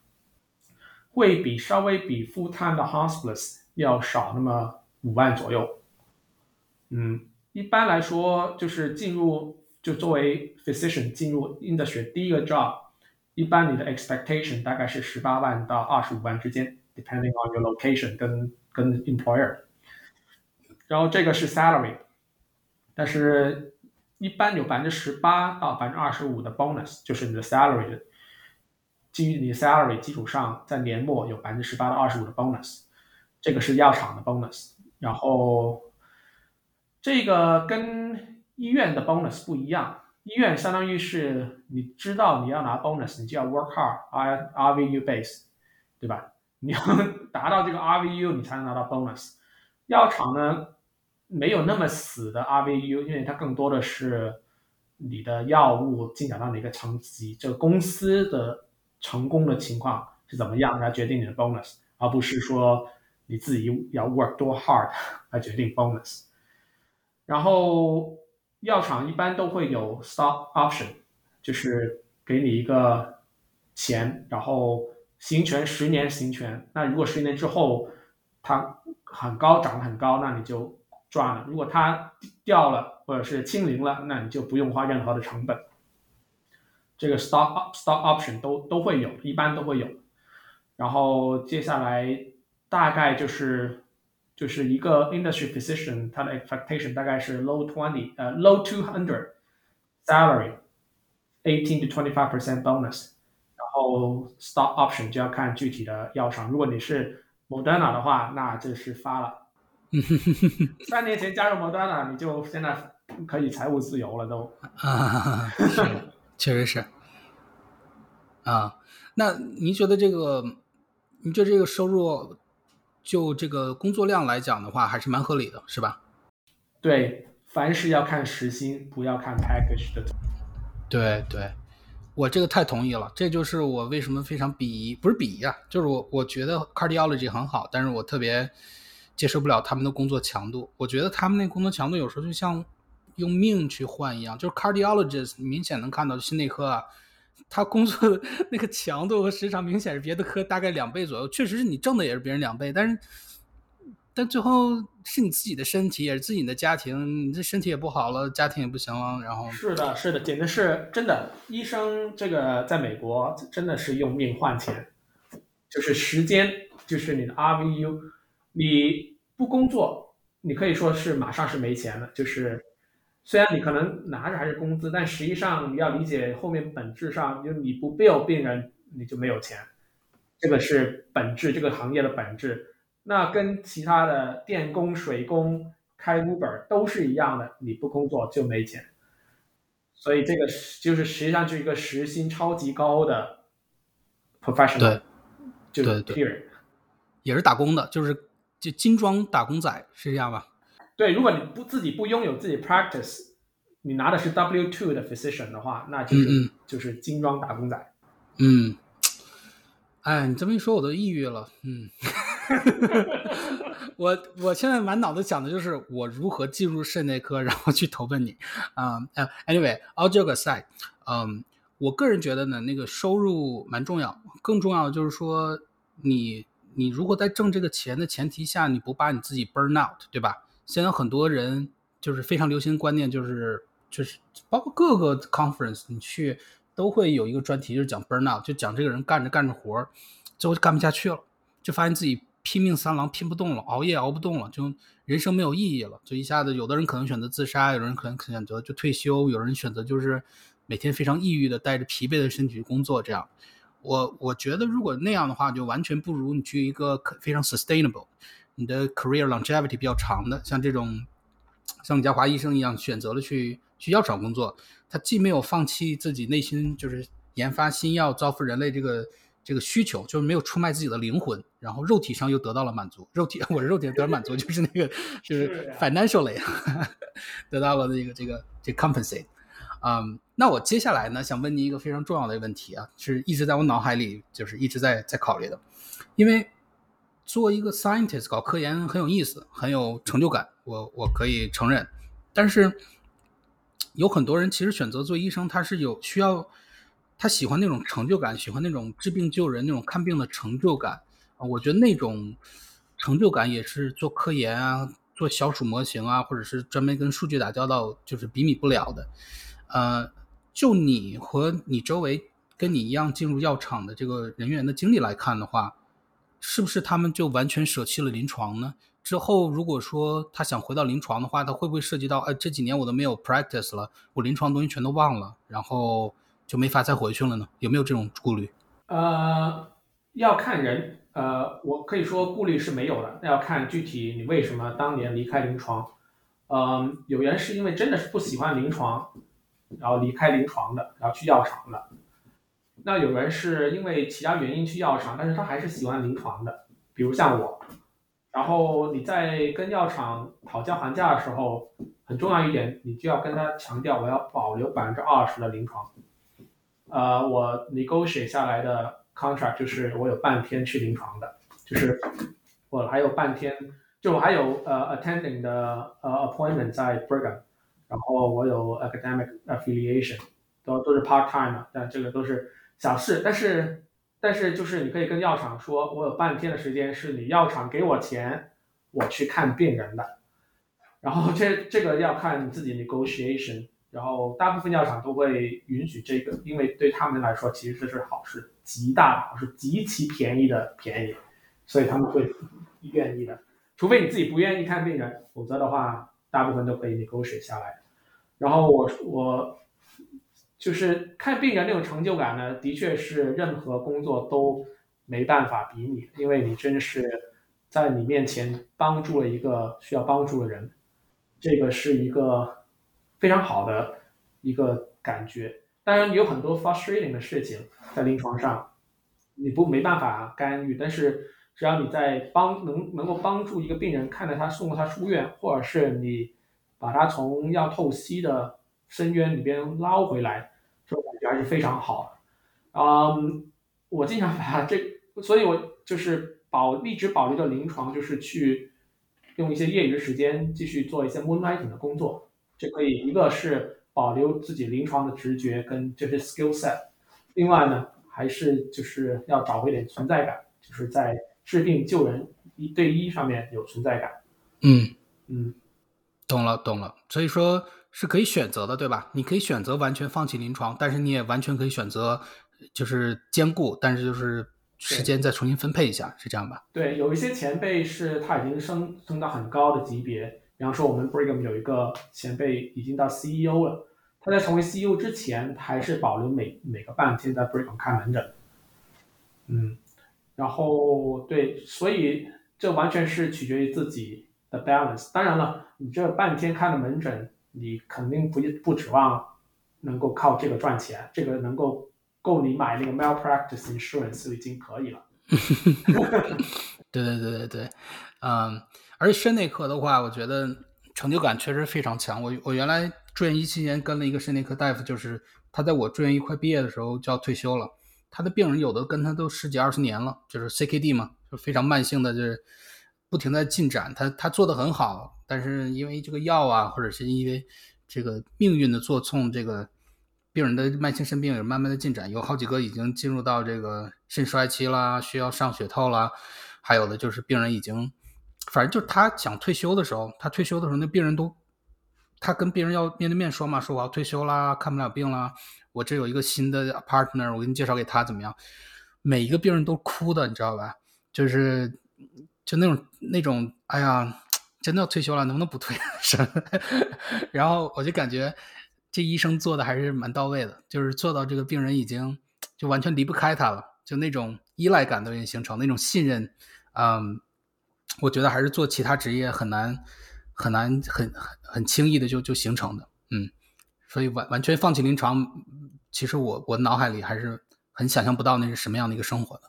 会比稍微比 full time 的 hospice 要少那么五万左右。嗯，一般来说就是进入就作为 physician 进入 industry 第一个 job，一般你的 expectation 大概是十八万到二十五万之间，depending on your location 跟跟 employer。然后这个是 salary，但是一般有百分之十八到百分之二十五的 bonus，就是你的 salary，基于你 salary 基础上，在年末有百分之十八到二十五的 bonus，这个是药厂的 bonus。然后这个跟医院的 bonus 不一样，医院相当于是你知道你要拿 bonus，你就要 work hard，R RVU base，对吧？你要达到这个 RVU，你才能拿到 bonus。药厂呢？没有那么死的 RVU，因为它更多的是你的药物进展到哪个层级，这个公司的成功的情况是怎么样来决定你的 bonus，而不是说你自己要 work 多 hard 来决定 bonus。然后药厂一般都会有 stock option，就是给你一个钱，然后行权十年行权，那如果十年之后它很高涨得很高，那你就赚了，如果它掉了或者是清零了，那你就不用花任何的成本。这个 stock stock option 都都会有，一般都会有。然后接下来大概就是就是一个 industry position，它的 expectation 大概是 low twenty 呃 low two hundred salary，eighteen to twenty five percent bonus。然后 stock option 就要看具体的药厂，如果你是 Moderna 的话，那这是发了。三年前加入 Moderna，你就现在可以财务自由了都。
啊，是，确实是。啊，那您觉得这个，您觉得这个收入，就这个工作量来讲的话，还是蛮合理的，是吧？
对，凡事要看时薪，不要看 package 的。
对对，我这个太同意了，这就是我为什么非常鄙夷，不是鄙夷啊，就是我我觉得 cardiology 很好，但是我特别。接受不了他们的工作强度，我觉得他们那工作强度有时候就像用命去换一样。就是 cardiologist 明显能看到心内科啊，他工作的那个强度和时长明显是别的科大概两倍左右。确实是你挣的也是别人两倍，但是但最后是你自己的身体，也是自己的家庭，你这身体也不好了，家庭也不行了，然后
是的，是的，简直是真的。医生这个在美国真的是用命换钱，就是时间，就是你的 RVU。你不工作，你可以说是马上是没钱了。就是虽然你可能拿着还是工资，但实际上你要理解后面本质上，就你不 bill 病人，你就没有钱。这个是本质，这个行业的本质。那跟其他的电工、水工、开 Uber 都是一样的，你不工作就没钱。所以这个就是实际上是一个时薪超级高的 professional，
对，
就
对对，也是打工的，就是。就精装打工仔是这样吧？
对，如果你不自己不拥有自己 practice，你拿的是 W two 的 physician 的话，那就是、
嗯嗯
就是精装打工仔。
嗯，哎，你这么一说，我都抑郁了。嗯，我我现在满脑子想的就是我如何进入肾内科，然后去投奔你。啊、呃 a n y w a y all joke aside，嗯，我个人觉得呢，那个收入蛮重要，更重要的就是说你你如果在挣这个钱的前提下，你不把你自己 burn out，对吧？现在很多人就是非常流行的观念，就是就是包括各个 conference 你去都会有一个专题，就是讲 burnout，就讲这个人干着干着活儿，最后干不下去了，就发现自己拼命三郎拼不动了，熬夜熬不动了，就人生没有意义了，就一下子有的人可能选择自杀，有人可能选择就退休，有人选择就是每天非常抑郁的带着疲惫的身体去工作，这样。我我觉得如果那样的话，就完全不如你去一个非常 sustainable，你的 career longevity 比较长的，像这种像李佳华医生一样选择了去去药厂工作，他既没有放弃自己内心就是研发新药造福人类这个这个需求，就是没有出卖自己的灵魂，然后肉体上又得到了满足。肉体 我肉体得到满足，就是那个就是 financially 得到了这个这个这个 compensate。嗯，那我接下来呢，想问您一个非常重要的问题啊，是一直在我脑海里就是一直在在考虑的，因为做一个 scientist 搞科研很有意思，很有成就感，我我可以承认。但是有很多人其实选择做医生，他是有需要，他喜欢那种成就感，喜欢那种治病救人那种看病的成就感啊。我觉得那种成就感也是做科研啊、做小鼠模型啊，或者是专门跟数据打交道，就是比拟不了的。呃，就你和你周围跟你一样进入药厂的这个人员的经历来看的话，是不是他们就完全舍弃了临床呢？之后如果说他想回到临床的话，他会不会涉及到，哎，这几年我都没有 practice 了，我临床东西全都忘了，然后就没法再回去了呢？有没有这种顾虑？
呃，要看人，呃，我可以说顾虑是没有的，那要看具体你为什么当年离开临床。嗯、有人是因为真的是不喜欢临床，然后离开临床的，然后去药厂的。那有人是因为其他原因去药厂，但是他还是喜欢临床的，比如像我。然后你在跟药厂讨价还价的时候，很重要一点，你就要跟他强调，我要保留百分之二十的临床。呃，我 negotiate 下来的 contract 就是我有半天去临床的，就是我还有半天，就我还有呃 attending 的呃 appointment 在 Brigham，然后我有 academic affiliation，都都是 part time 的，但这个都是小事，但是但是就是你可以跟药厂说，我有半天的时间是你药厂给我钱，我去看病人的，然后这这个要看你自己 negotiation。然后大部分药厂都会允许这个，因为对他们来说其实这是好事，极大的好事，极其便宜的便宜，所以他们会愿意的。除非你自己不愿意看病人，否则的话，大部分都可以 negotiate 下来。然后我我就是看病人那种成就感呢，的确是任何工作都没办法比拟，因为你真是在你面前帮助了一个需要帮助的人，这个是一个。非常好的一个感觉。当然有很多 frustrating 的事情在临床上，你不没办法干预，但是只要你在帮能能够帮助一个病人，看着他送他出院，或者是你把他从要透析的深渊里边捞回来，这种感觉还是非常好的。嗯，我经常把这，所以我就是保一直保留着临床，就是去用一些业余时间继续做一些 moonlighting 的工作。这可以，一个是保留自己临床的直觉跟这些 skill set，另外呢，还是就是要找回点存在感，就是在治病救人一对一上面有存在感。
嗯
嗯，
懂了懂了，所以说是可以选择的，对吧？你可以选择完全放弃临床，但是你也完全可以选择就是兼顾，但是就是时间再重新分配一下，是这样吧？
对，有一些前辈是他已经升升到很高的级别。比方说，我们 Brigham 有一个前辈已经到 CEO 了，他在成为 CEO 之前，还是保留每每个半天在 Brigham 看门诊。嗯，然后对，所以这完全是取决于自己的 balance。当然了，你这半天看的门诊，你肯定不不指望能够靠这个赚钱，这个能够够你买那个 malpractice insurance 就已经可以了。
对对对对对，嗯。而肾内科的话，我觉得成就感确实非常强。我我原来住院一期间跟了一个肾内科大夫，就是他在我住院医快毕业的时候就要退休了。他的病人有的跟他都十几二十年了，就是 CKD 嘛，就非常慢性的，就是不停在进展。他他做的很好，但是因为这个药啊，或者是因为这个命运的作冲，这个病人的慢性肾病也慢慢的进展，有好几个已经进入到这个肾衰期啦，需要上血透啦，还有的就是病人已经，反正就是他想退休的时候，他退休的时候，那病人都，他跟病人要面对面说嘛，说我要退休啦，看不了病啦，我这有一个新的 partner，我给你介绍给他怎么样？每一个病人都哭的，你知道吧？就是就那种那种，哎呀，真的要退休了，能不能不退？然后我就感觉这医生做的还是蛮到位的，就是做到这个病人已经就完全离不开他了，就那种依赖感都已经形成，那种信任，嗯，我觉得还是做其他职业很难很难很很很轻易的就就形成的，嗯，所以完完全放弃临床，其实我我脑海里还是很想象不到那是什么样的一个生活的。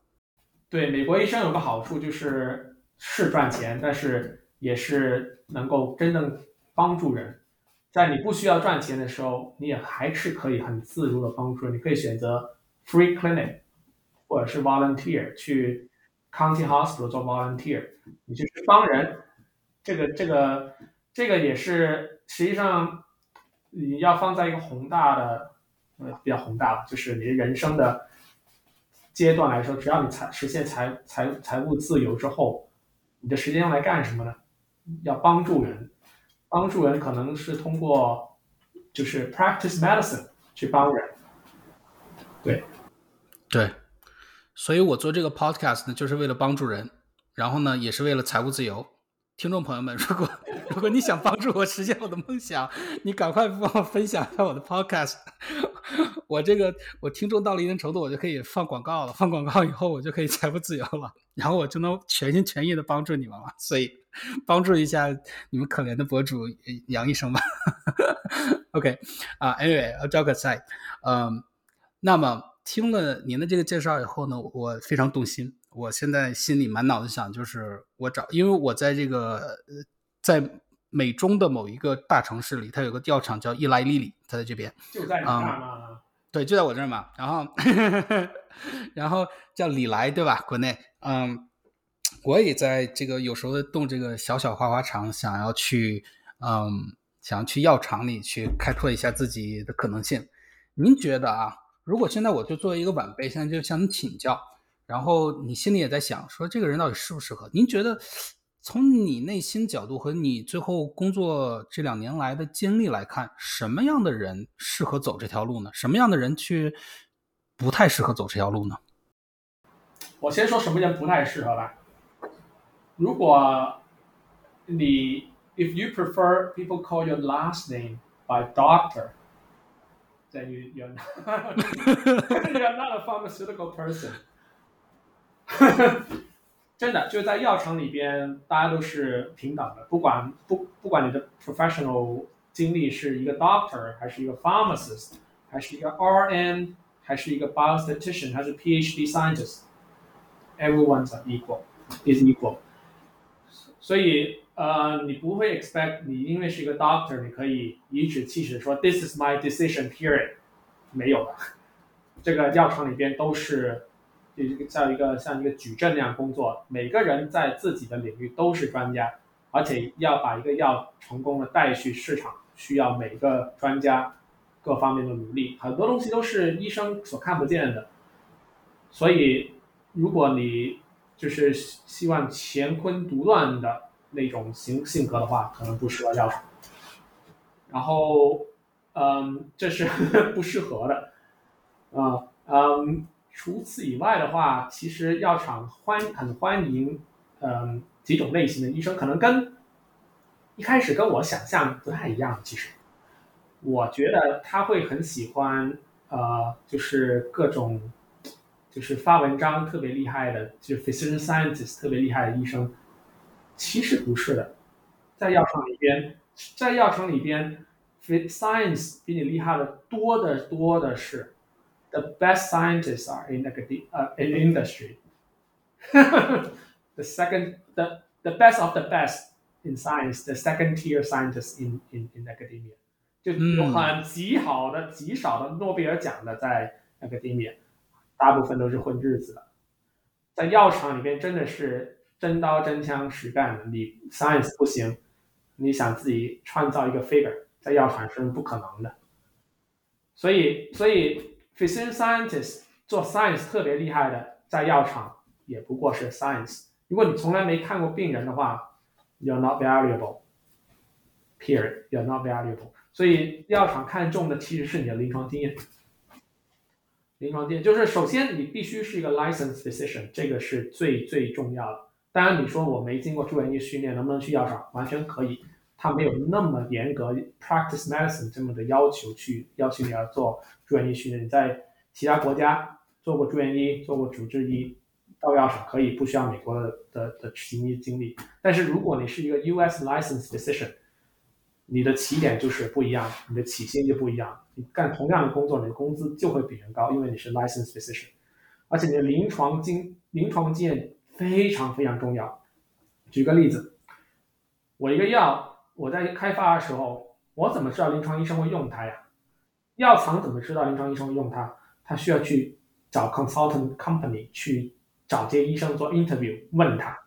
对，美国医生有个好处就是是赚钱，但是也是能够真正帮助人。在你不需要赚钱的时候，你也还是可以很自如的帮助。你可以选择 free clinic，或者是 volunteer 去 county hospital 做 volunteer，你就是帮人。这个这个这个也是实际上你要放在一个宏大的呃比较宏大，就是你人生的阶段来说，只要你财实现财财财务自由之后，你的时间用来干什么呢？要帮助人，帮助人可能是通过就是 practice medicine 去帮人。对，
对，所以我做这个 podcast 呢，就是为了帮助人，然后呢，也是为了财务自由。听众朋友们，如果如果你想帮助我实现我的梦想，你赶快帮我分享一下我的 podcast。我这个我听众到了一定程度，我就可以放广告了。放广告以后，我就可以财富自由了，然后我就能全心全意的帮助你们了。所以，帮助一下你们可怜的博主杨医生吧。OK，啊，Anyway，joke aside，嗯，那么听了您的这个介绍以后呢，我非常动心。我现在心里满脑子想就是我找，因为我在这个呃，在美中的某一个大城市里，它有个药厂叫伊莱利里，它在这边，
就在你那儿吗？
对，就在我这儿嘛。然后，然后叫李来，对吧？国内，嗯，我也在这个有时候动这个小小花花肠，想要去，嗯，想要去药厂里去开拓一下自己的可能性。您觉得啊，如果现在我就作为一个晚辈，现在就向你请教。然后你心里也在想，说这个人到底适不适合？您觉得，从你内心角度和你最后工作这两年来的经历来看，什么样的人适合走这条路呢？什么样的人去不太适合走这条路呢？
我先说什么人不太适合吧。如果你 if you prefer people call your last name by doctor, then you you're not, you're not a pharmaceutical person. 真的，就在药厂里边，大家都是平等的，不管不不管你的 professional 经历是一个 doctor 还是一个 pharmacist，还是一个 RN，还是一个 biostatistician，还是 PhD scientist，everyone's equal，is equal。所以呃，你不会 expect 你因为是一个 doctor，你可以颐指气使说 this is my decision period，没有的，这个药厂里边都是。像一个像一个矩阵那样工作，每个人在自己的领域都是专家，而且要把一个药成功的带去市场，需要每个专家各方面的努力。很多东西都是医生所看不见的，所以如果你就是希望乾坤独断的那种性性格的话，可能不适合药厂。然后，嗯，这是不适合的，啊，嗯。除此以外的话，其实药厂欢很欢迎，嗯，几种类型的医生，可能跟一开始跟我想象不太一样。其实，我觉得他会很喜欢，呃，就是各种，就是发文章特别厉害的，就是 physician scientist 特别厉害的医生。其实不是的，在药厂里边，在药厂里边，science 比你厉害的多的多的是。The best scientists are in academia, in industry. the second, the, the best of the best in science, the second tier scientists in, in, in academia. 就有很极好的、极少的诺贝尔奖的在 academia，大部分都是混日子的。在药厂里边真的是真刀真枪实干的，你 science 不行，你想自己创造一个 figure，在药厂是不可能的。所以，所以 physician scientist 做 science 特别厉害的，在药厂也不过是 science。如果你从来没看过病人的话，you're not valuable。Period. You're not valuable. 所以药厂看重的其实是你的临床经验。临床经验就是首先你必须是一个 licensed physician，这个是最最重要的。当然你说我没经过住院医训练，能不能去药厂？完全可以。他没有那么严格 practice medicine 这么的要求去要求你要做住院医训练。你在其他国家做过住院医，做过主治医，到药厂可以不需要美国的的的行医经历。但是如果你是一个 US licensed physician，你的起点就是不一样，你的起薪就不一样。你干同样的工作，你的工资就会比人高，因为你是 licensed physician，而且你的临床经临床经验非常非常重要。举个例子，我一个药我在开发的时候，我怎么知道临床医生会用它呀？药厂怎么知道临床医生会用它？他需要去找 consultant company 去找这些医生做 interview，问他。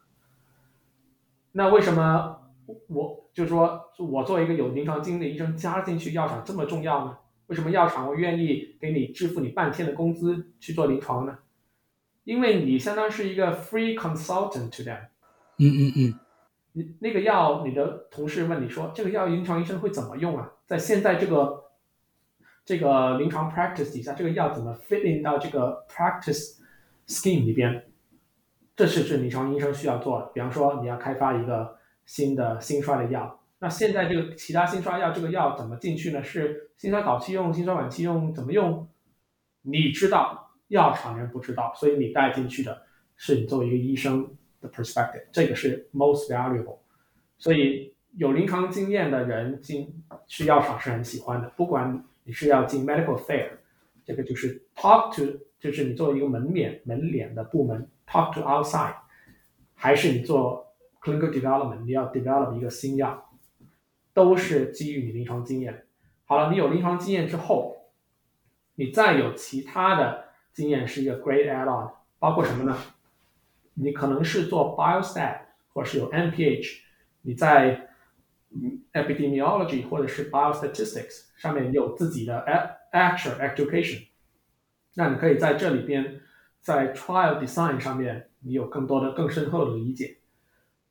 那为什么我？就是说，我作为一个有临床经历的医生加进去药厂这么重要呢？为什么药厂会愿意给你支付你半天的工资去做临床呢？因为你相当于是一个 free consultant to them。
嗯嗯嗯。
你那个药，你的同事问你说，这个药临床医生会怎么用啊？在现在这个这个临床 practice 底下，这个药怎么 fit in 到这个 practice scheme 里边？这是是临床医生需要做的。比方说，你要开发一个。新的心衰的药，那现在这个其他心衰药这个药怎么进去呢？是心衰早期用，心衰晚期用，怎么用？你知道，药厂人不知道，所以你带进去的是你作为一个医生的 perspective，这个是 most valuable。所以有临床经验的人进去药厂是很喜欢的，不管你是要进 medical fair，这个就是 talk to，就是你作为一个门脸门脸的部门 talk to outside，还是你做。Clinical development，你要 develop 一个新药，都是基于你临床经验。好了，你有临床经验之后，你再有其他的经验是一个 great add-on，包括什么呢？你可能是做 biostat，或者是有 NPH，你在 epidemiology 或者是 biostatistics 上面有自己的 actual education，那你可以在这里边，在 trial design 上面，你有更多的、更深厚的理解。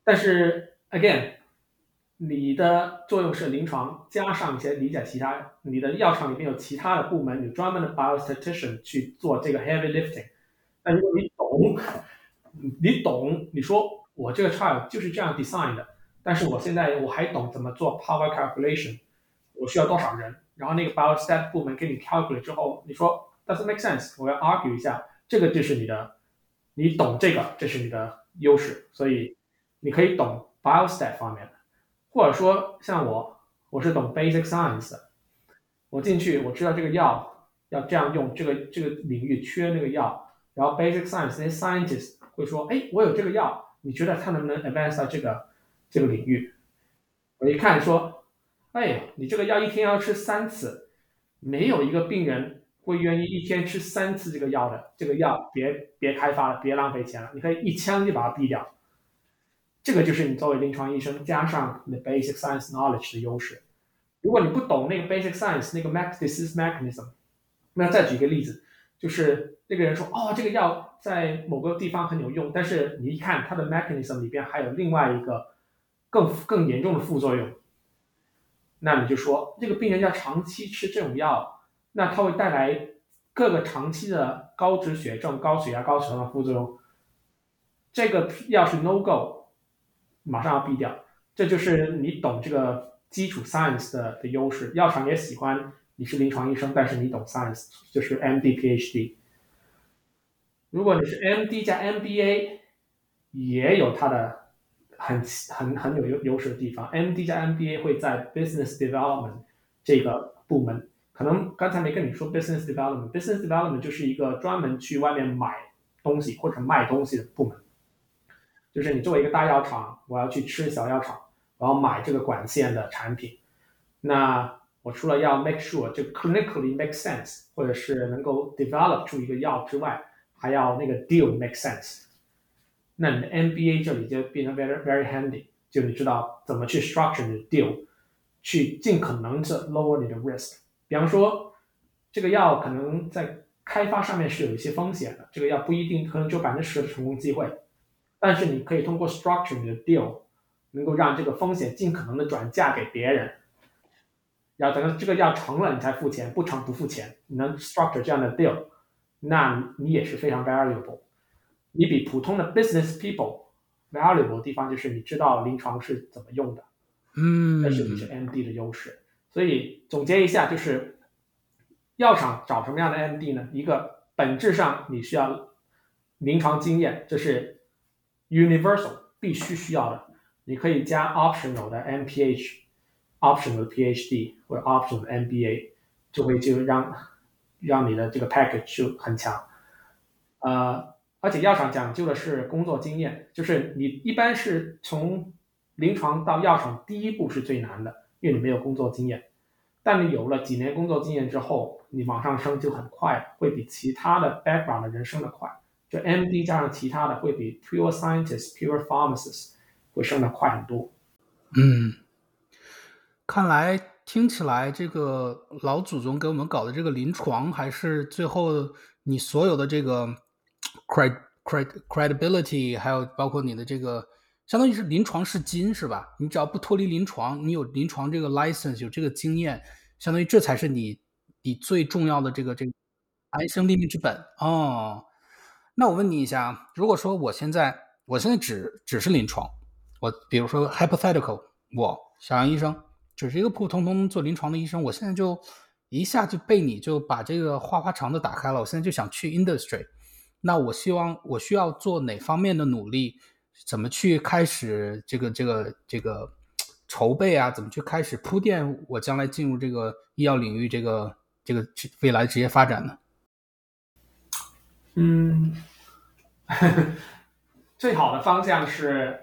但是，again，你的作用是临床加上一些理解其他，你的药厂里面有其他的部门，有专门的 biostatistician 去做这个 heavy lifting。那如果你懂，你懂，你说我这个 child 就是这样 design 的，但是我现在我还懂怎么做 power calculation，我需要多少人，然后那个 biostat 部门给你 calculate 之后，你说 does make sense？我要 argue 一下，这个就是你的，你懂这个，这是你的优势，所以。你可以懂 biostat 方面的，或者说像我，我是懂 basic science。我进去，我知道这个药要这样用，这个这个领域缺那个药，然后 basic science 那些 scientist 会说，哎，我有这个药，你觉得它能不能 advance 到这个这个领域？我一看说，哎，你这个药一天要吃三次，没有一个病人会愿意一天吃三次这个药的，这个药别别开发了，别浪费钱了，你可以一枪就把它毙掉。这个就是你作为临床医生加上你的 basic science knowledge 的优势。如果你不懂那个 basic science 那个 mechanism mechanism，那再举一个例子，就是那个人说哦这个药在某个地方很有用，但是你一看它的 mechanism 里边还有另外一个更更严重的副作用，那你就说这个病人要长期吃这种药，那它会带来各个长期的高脂血症、高血压、高血糖的副作用。这个药是 no go。马上要毙掉，这就是你懂这个基础 science 的的优势。药厂也喜欢你是临床医生，但是你懂 science，就是 MD PhD。如果你是 MD 加 MBA，也有它的很很很有优优势的地方。MD 加 MBA 会在 business development 这个部门，可能刚才没跟你说 business development，business development 就是一个专门去外面买东西或者卖东西的部门。就是你作为一个大药厂，我要去吃小药厂，我要买这个管线的产品，那我除了要 make sure 就 clinically make sense，或者是能够 develop 出一个药之外，还要那个 deal make sense。那你的 MBA 这里就变成 very very handy，就你知道怎么去 structure 你的 deal，去尽可能的 lower 你的 risk。比方说，这个药可能在开发上面是有一些风险的，这个药不一定可能只有百分之十的成功机会，但是你可以通过 structure 你的 deal，能够让这个风险尽可能的转嫁给别人。然后等到这个药成了，你才付钱，不成不付钱。你能 structure 这样的 deal，那你也是非常 valuable。你比普通的 business people valuable 的地方就是你知道临床是怎么用的，
嗯，
这是你是 MD 的优势。所以总结一下，就是药厂找什么样的 MD 呢？一个本质上你需要临床经验，这是 universal 必须需要的。你可以加 optional 的 MPH。optional PhD 或者 option MBA 就会就让让你的这个 package 就很强，呃，而且药厂讲究的是工作经验，就是你一般是从临床到药厂第一步是最难的，因为你没有工作经验，但你有了几年工作经验之后，你往上升就很快，会比其他的 background 的人升得快，就 MD 加上其他的会比 pure scientist、pure pharmacist 会升得快很多，
嗯。看来听起来，这个老祖宗给我们搞的这个临床，还是最后你所有的这个 cred cred credibility，还有包括你的这个，相当于是临床是金，是吧？你只要不脱离临床，你有临床这个 license，有这个经验，相当于这才是你你最重要的这个这个安身立命之本哦。那我问你一下，如果说我现在我现在只只是临床，我比如说 hypothetical，我小杨医生。只是一个普普通通做临床的医生，我现在就一下就被你就把这个花花肠子打开了。我现在就想去 industry，那我希望我需要做哪方面的努力？怎么去开始这个这个这个筹备啊？怎么去开始铺垫我将来进入这个医药领域这个这个未来职业发展呢？
嗯，最好的方向是。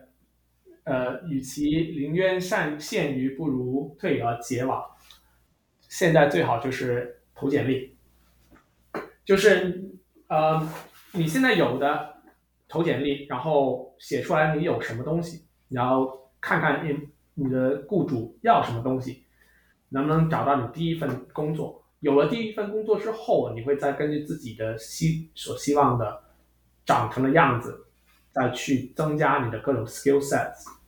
呃，与其临渊善陷于，不如退而结网。现在最好就是投简历，就是呃，你现在有的投简历，然后写出来你有什么东西，然后看看你你的雇主要什么东西，能不能找到你第一份工作。有了第一份工作之后，你会再根据自己的希所希望的长成的样子，再去增加你的各种 skill sets。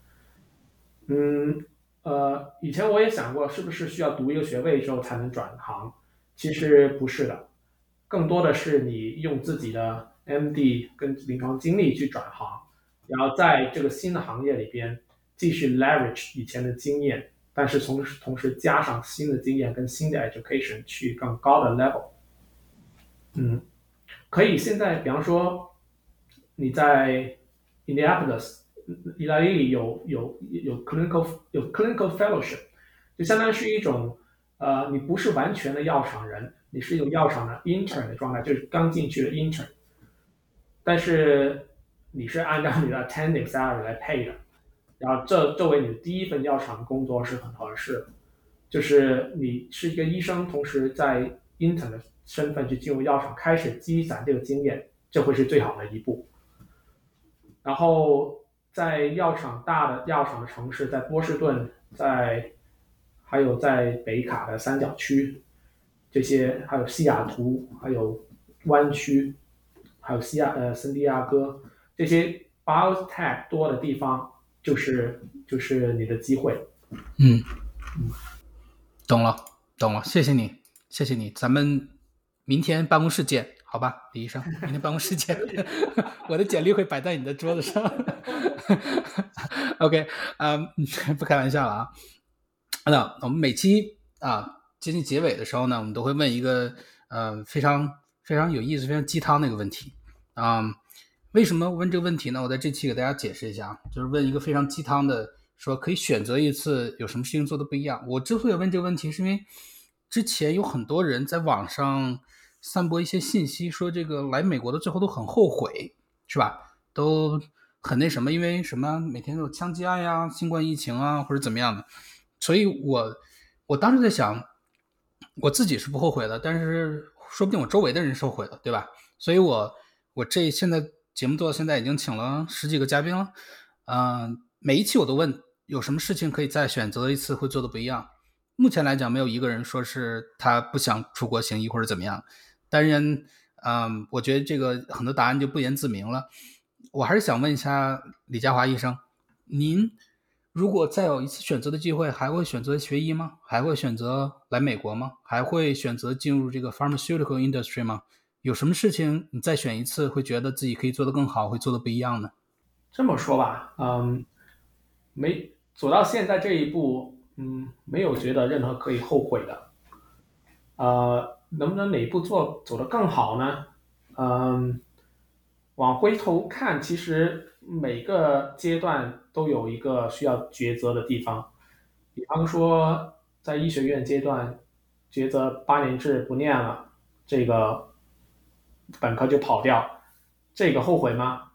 嗯，呃，以前我也想过，是不是需要读一个学位之后才能转行？其实不是的，更多的是你用自己的 MD 跟临床经历去转行，然后在这个新的行业里边继续 leverage 以前的经验，但是同时同时加上新的经验跟新的 education 去更高的 level。嗯，可以现在，比方说你在 Indianapolis。意大利里有有有 clinical 有 clinical fellowship，就相当于是一种呃，你不是完全的药厂人，你是一种药厂的 intern 的状态，就是刚进去的 intern，但是你是按照你的 attending salary 来 pay 的，然后这作为你的第一份药厂工作是很合适的，就是你是一个医生，同时在 intern 的身份去进入药厂，开始积攒这个经验，这会是最好的一步，然后。在药厂大的药厂的城市，在波士顿，在还有在北卡的三角区，这些还有西雅图，还有湾区，还有西亚呃圣地亚哥这些 biotech 多的地方，就是就是你的机会。
嗯嗯，懂了懂了，谢谢你谢谢你，咱们明天办公室见。好吧，李医生，明天办公室见。我的简历会摆在你的桌子上。OK，嗯，不开玩笑了啊。那我们每期啊接近结尾的时候呢，我们都会问一个呃非常非常有意思、非常鸡汤的一个问题啊。为什么问这个问题呢？我在这期给大家解释一下，就是问一个非常鸡汤的，说可以选择一次，有什么事情做的不一样。我之所以问这个问题，是因为之前有很多人在网上。散播一些信息，说这个来美国的最后都很后悔，是吧？都很那什么，因为什么每天都有枪击案呀、新冠疫情啊，或者怎么样的。所以我我当时在想，我自己是不后悔的，但是说不定我周围的人是后悔的，对吧？所以我我这现在节目做到现在已经请了十几个嘉宾了，嗯，每一期我都问有什么事情可以再选择一次会做的不一样。目前来讲，没有一个人说是他不想出国行医或者怎么样。当然，嗯，我觉得这个很多答案就不言自明了。我还是想问一下李家华医生，您如果再有一次选择的机会，还会选择学医吗？还会选择来美国吗？还会选择进入这个 pharmaceutical industry 吗？有什么事情你再选一次，会觉得自己可以做得更好，会做的不一样呢？
这么说吧，嗯，没走到现在这一步，嗯，没有觉得任何可以后悔的。呃，能不能哪步做走得更好呢？嗯。往回头看，其实每个阶段都有一个需要抉择的地方。比方说，在医学院阶段，抉择八年制不念了，这个本科就跑掉，这个后悔吗？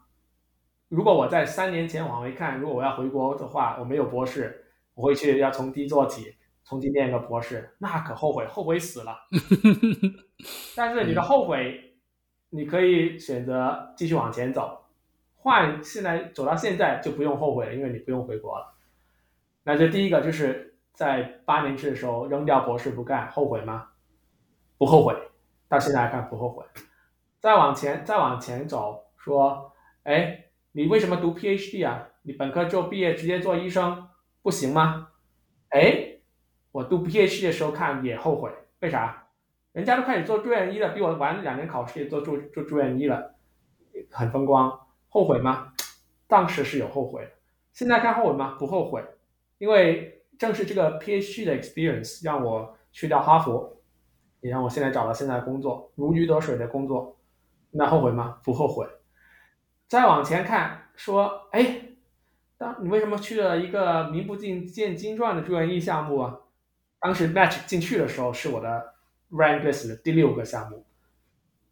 如果我在三年前往回看，如果我要回国的话，我没有博士，我回去要从低做起，重新念个博士，那可后悔，后悔死了。但是你的后悔。你可以选择继续往前走，换现在走到现在就不用后悔了，因为你不用回国了。那这第一个就是在八年制的时候扔掉博士不干，后悔吗？不后悔，到现在来看不后悔。再往前再往前走，说，哎，你为什么读 PhD 啊？你本科就毕业直接做医生不行吗？哎，我读 PhD 的时候看也后悔，为啥？人家都开始做住院医了，比我晚两年考试也做住做住院医了，很风光。后悔吗？当时是有后悔，现在看后悔吗？不后悔，因为正是这个 PhD 的 experience 让我去掉哈佛，也让我现在找到现在的工作如鱼得水的工作。那后悔吗？不后悔。再往前看，说，哎，当你为什么去了一个名不见见经传的住院医项目啊？当时 match 进去的时候是我的。rank list 的第六个项目，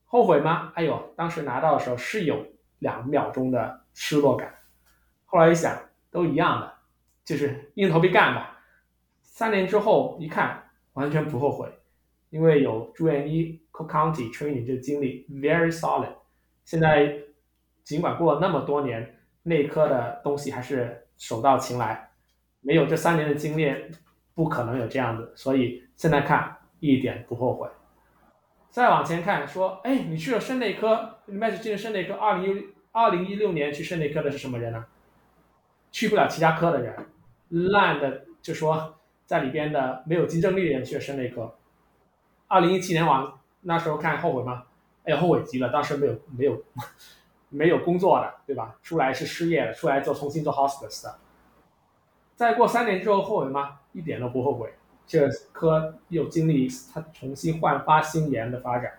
后悔吗？哎呦，当时拿到的时候是有两秒钟的失落感，后来一想都一样的，就是硬头皮干吧。三年之后一看，完全不后悔，因为有住院医 co county training 这个经历 very solid。现在尽管过了那么多年，内科的东西还是手到擒来，没有这三年的经验，不可能有这样子。所以现在看。一点不后悔。再往前看，说，哎，你去了肾内科，你迈进了肾内科。二零一二零一六年去肾内科的是什么人呢？去不了其他科的人，烂的就说在里边的没有竞争力的人去了肾内科。二零一七年往那时候看后悔吗？哎呀，后悔极了，当时没有没有 没有工作的，对吧？出来是失业的，出来做重新做 hospice 的。再过三年之后后悔吗？一点都不后悔。这科又经历它重新焕发新颜的发展。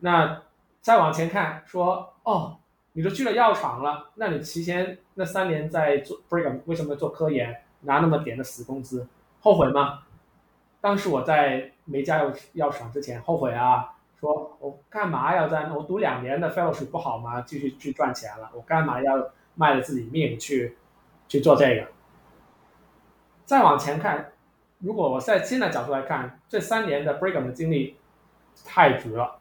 那再往前看，说哦，你都去了药厂了，那你提前那三年在做不是为什么做科研，拿那么点的死工资，后悔吗？当时我在没加入药厂之前，后悔啊，说我干嘛要在我读两年的 fellowship 不好吗？继续去赚钱了，我干嘛要卖了自己命去去做这个？再往前看。如果我在现在角度来看，这三年的 Brigham 的经历太值了，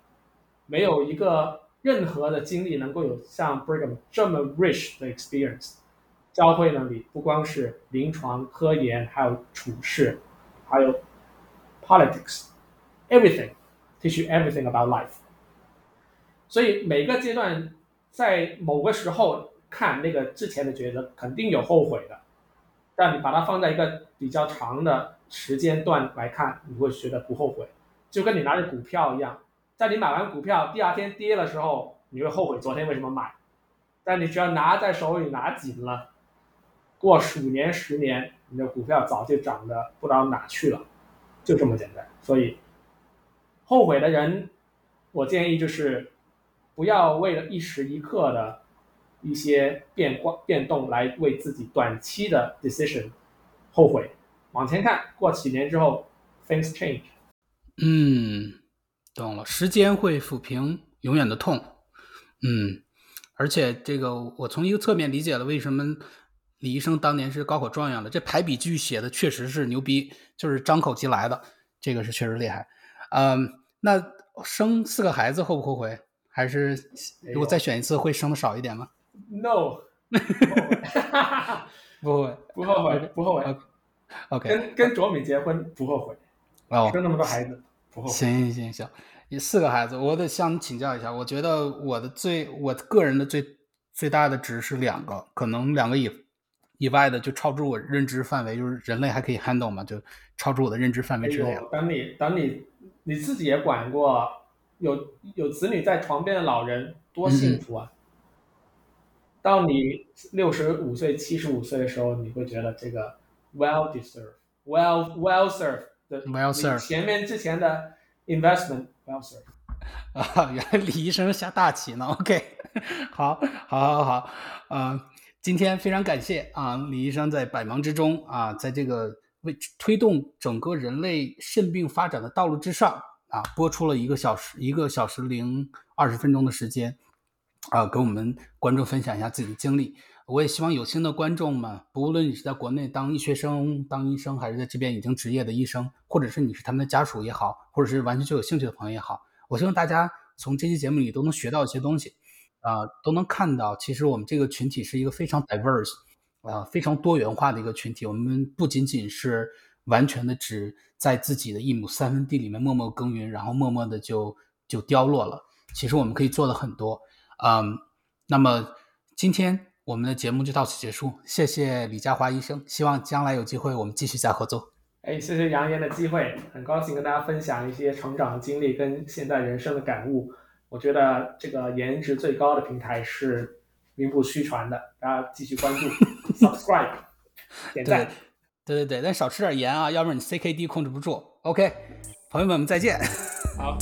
没有一个任何的经历能够有像 Brigham 这么 rich 的 experience，教会了你不光是临床科研，还有处事，还有 politics，everything，teach you everything about life。所以每个阶段在某个时候看那个之前的抉择，肯定有后悔的，但你把它放在一个比较长的。时间段来看，你会觉得不后悔，就跟你拿着股票一样，在你买完股票第二天跌的时候，你会后悔昨天为什么买，但你只要拿在手里拿紧了，过五年十年，你的股票早就涨得不知道哪去了，就这么简单。所以，后悔的人，我建议就是不要为了一时一刻的一些变化变动来为自己短期的 decision 后悔。往前看，过几年之后，things change。
嗯，懂了。时间会抚平永远的痛。嗯，而且这个我从一个侧面理解了为什么李医生当年是高考状元了。这排比句写的确实是牛逼，就是张口即来的。这个是确实厉害。嗯，那生四个孩子后不后悔？还是如果再选一次，会生的少一点吗
？No，
不后悔，
不后悔，不后悔。
OK，
跟跟卓米结婚不后悔，哦生那么多孩子不后悔。
行行行行，你四个孩子，我得向你请教一下。我觉得我的最，我个人的最最大的值是两个，可能两个以以外的就超出我认知范围，就是人类还可以 handle 嘛，就超出我的认知范围之内了。
等你等你你自己也管过，有有子女在床边的老人多幸福啊！到你六十五岁、七十五岁的时候，你会觉得这个。Well deserved, well well served.
Well served.
前面之前的 investment well served.
啊，原来李医生下大棋呢。OK，好，好，好，好，呃，今天非常感谢啊，李医生在百忙之中啊，在这个为推动整个人类肾病发展的道路之上啊，播出了一个小时一个小时零二十分钟的时间啊，跟我们观众分享一下自己的经历。我也希望有心的观众们，不论你是在国内当医学生、当医生，还是在这边已经职业的医生，或者是你是他们的家属也好，或者是完全就有兴趣的朋友也好，我希望大家从这期节目里都能学到一些东西，啊，都能看到，其实我们这个群体是一个非常 diverse，啊，非常多元化的一个群体。我们不仅仅是完全的只在自己的一亩三分地里面默默耕耘，然后默默的就就凋落了。其实我们可以做的很多，嗯，那么今天。我们的节目就到此结束，谢谢李佳华医生，希望将来有机会我们继续再合作。
哎，谢谢杨岩的机会，很高兴跟大家分享一些成长经历跟现在人生的感悟。我觉得这个颜值最高的平台是名不虚传的，大家继续关注，subscribe，点赞。
对对对，但少吃点盐啊，要不然你 CKD 控制不住。OK，朋友们，我们再见。
好。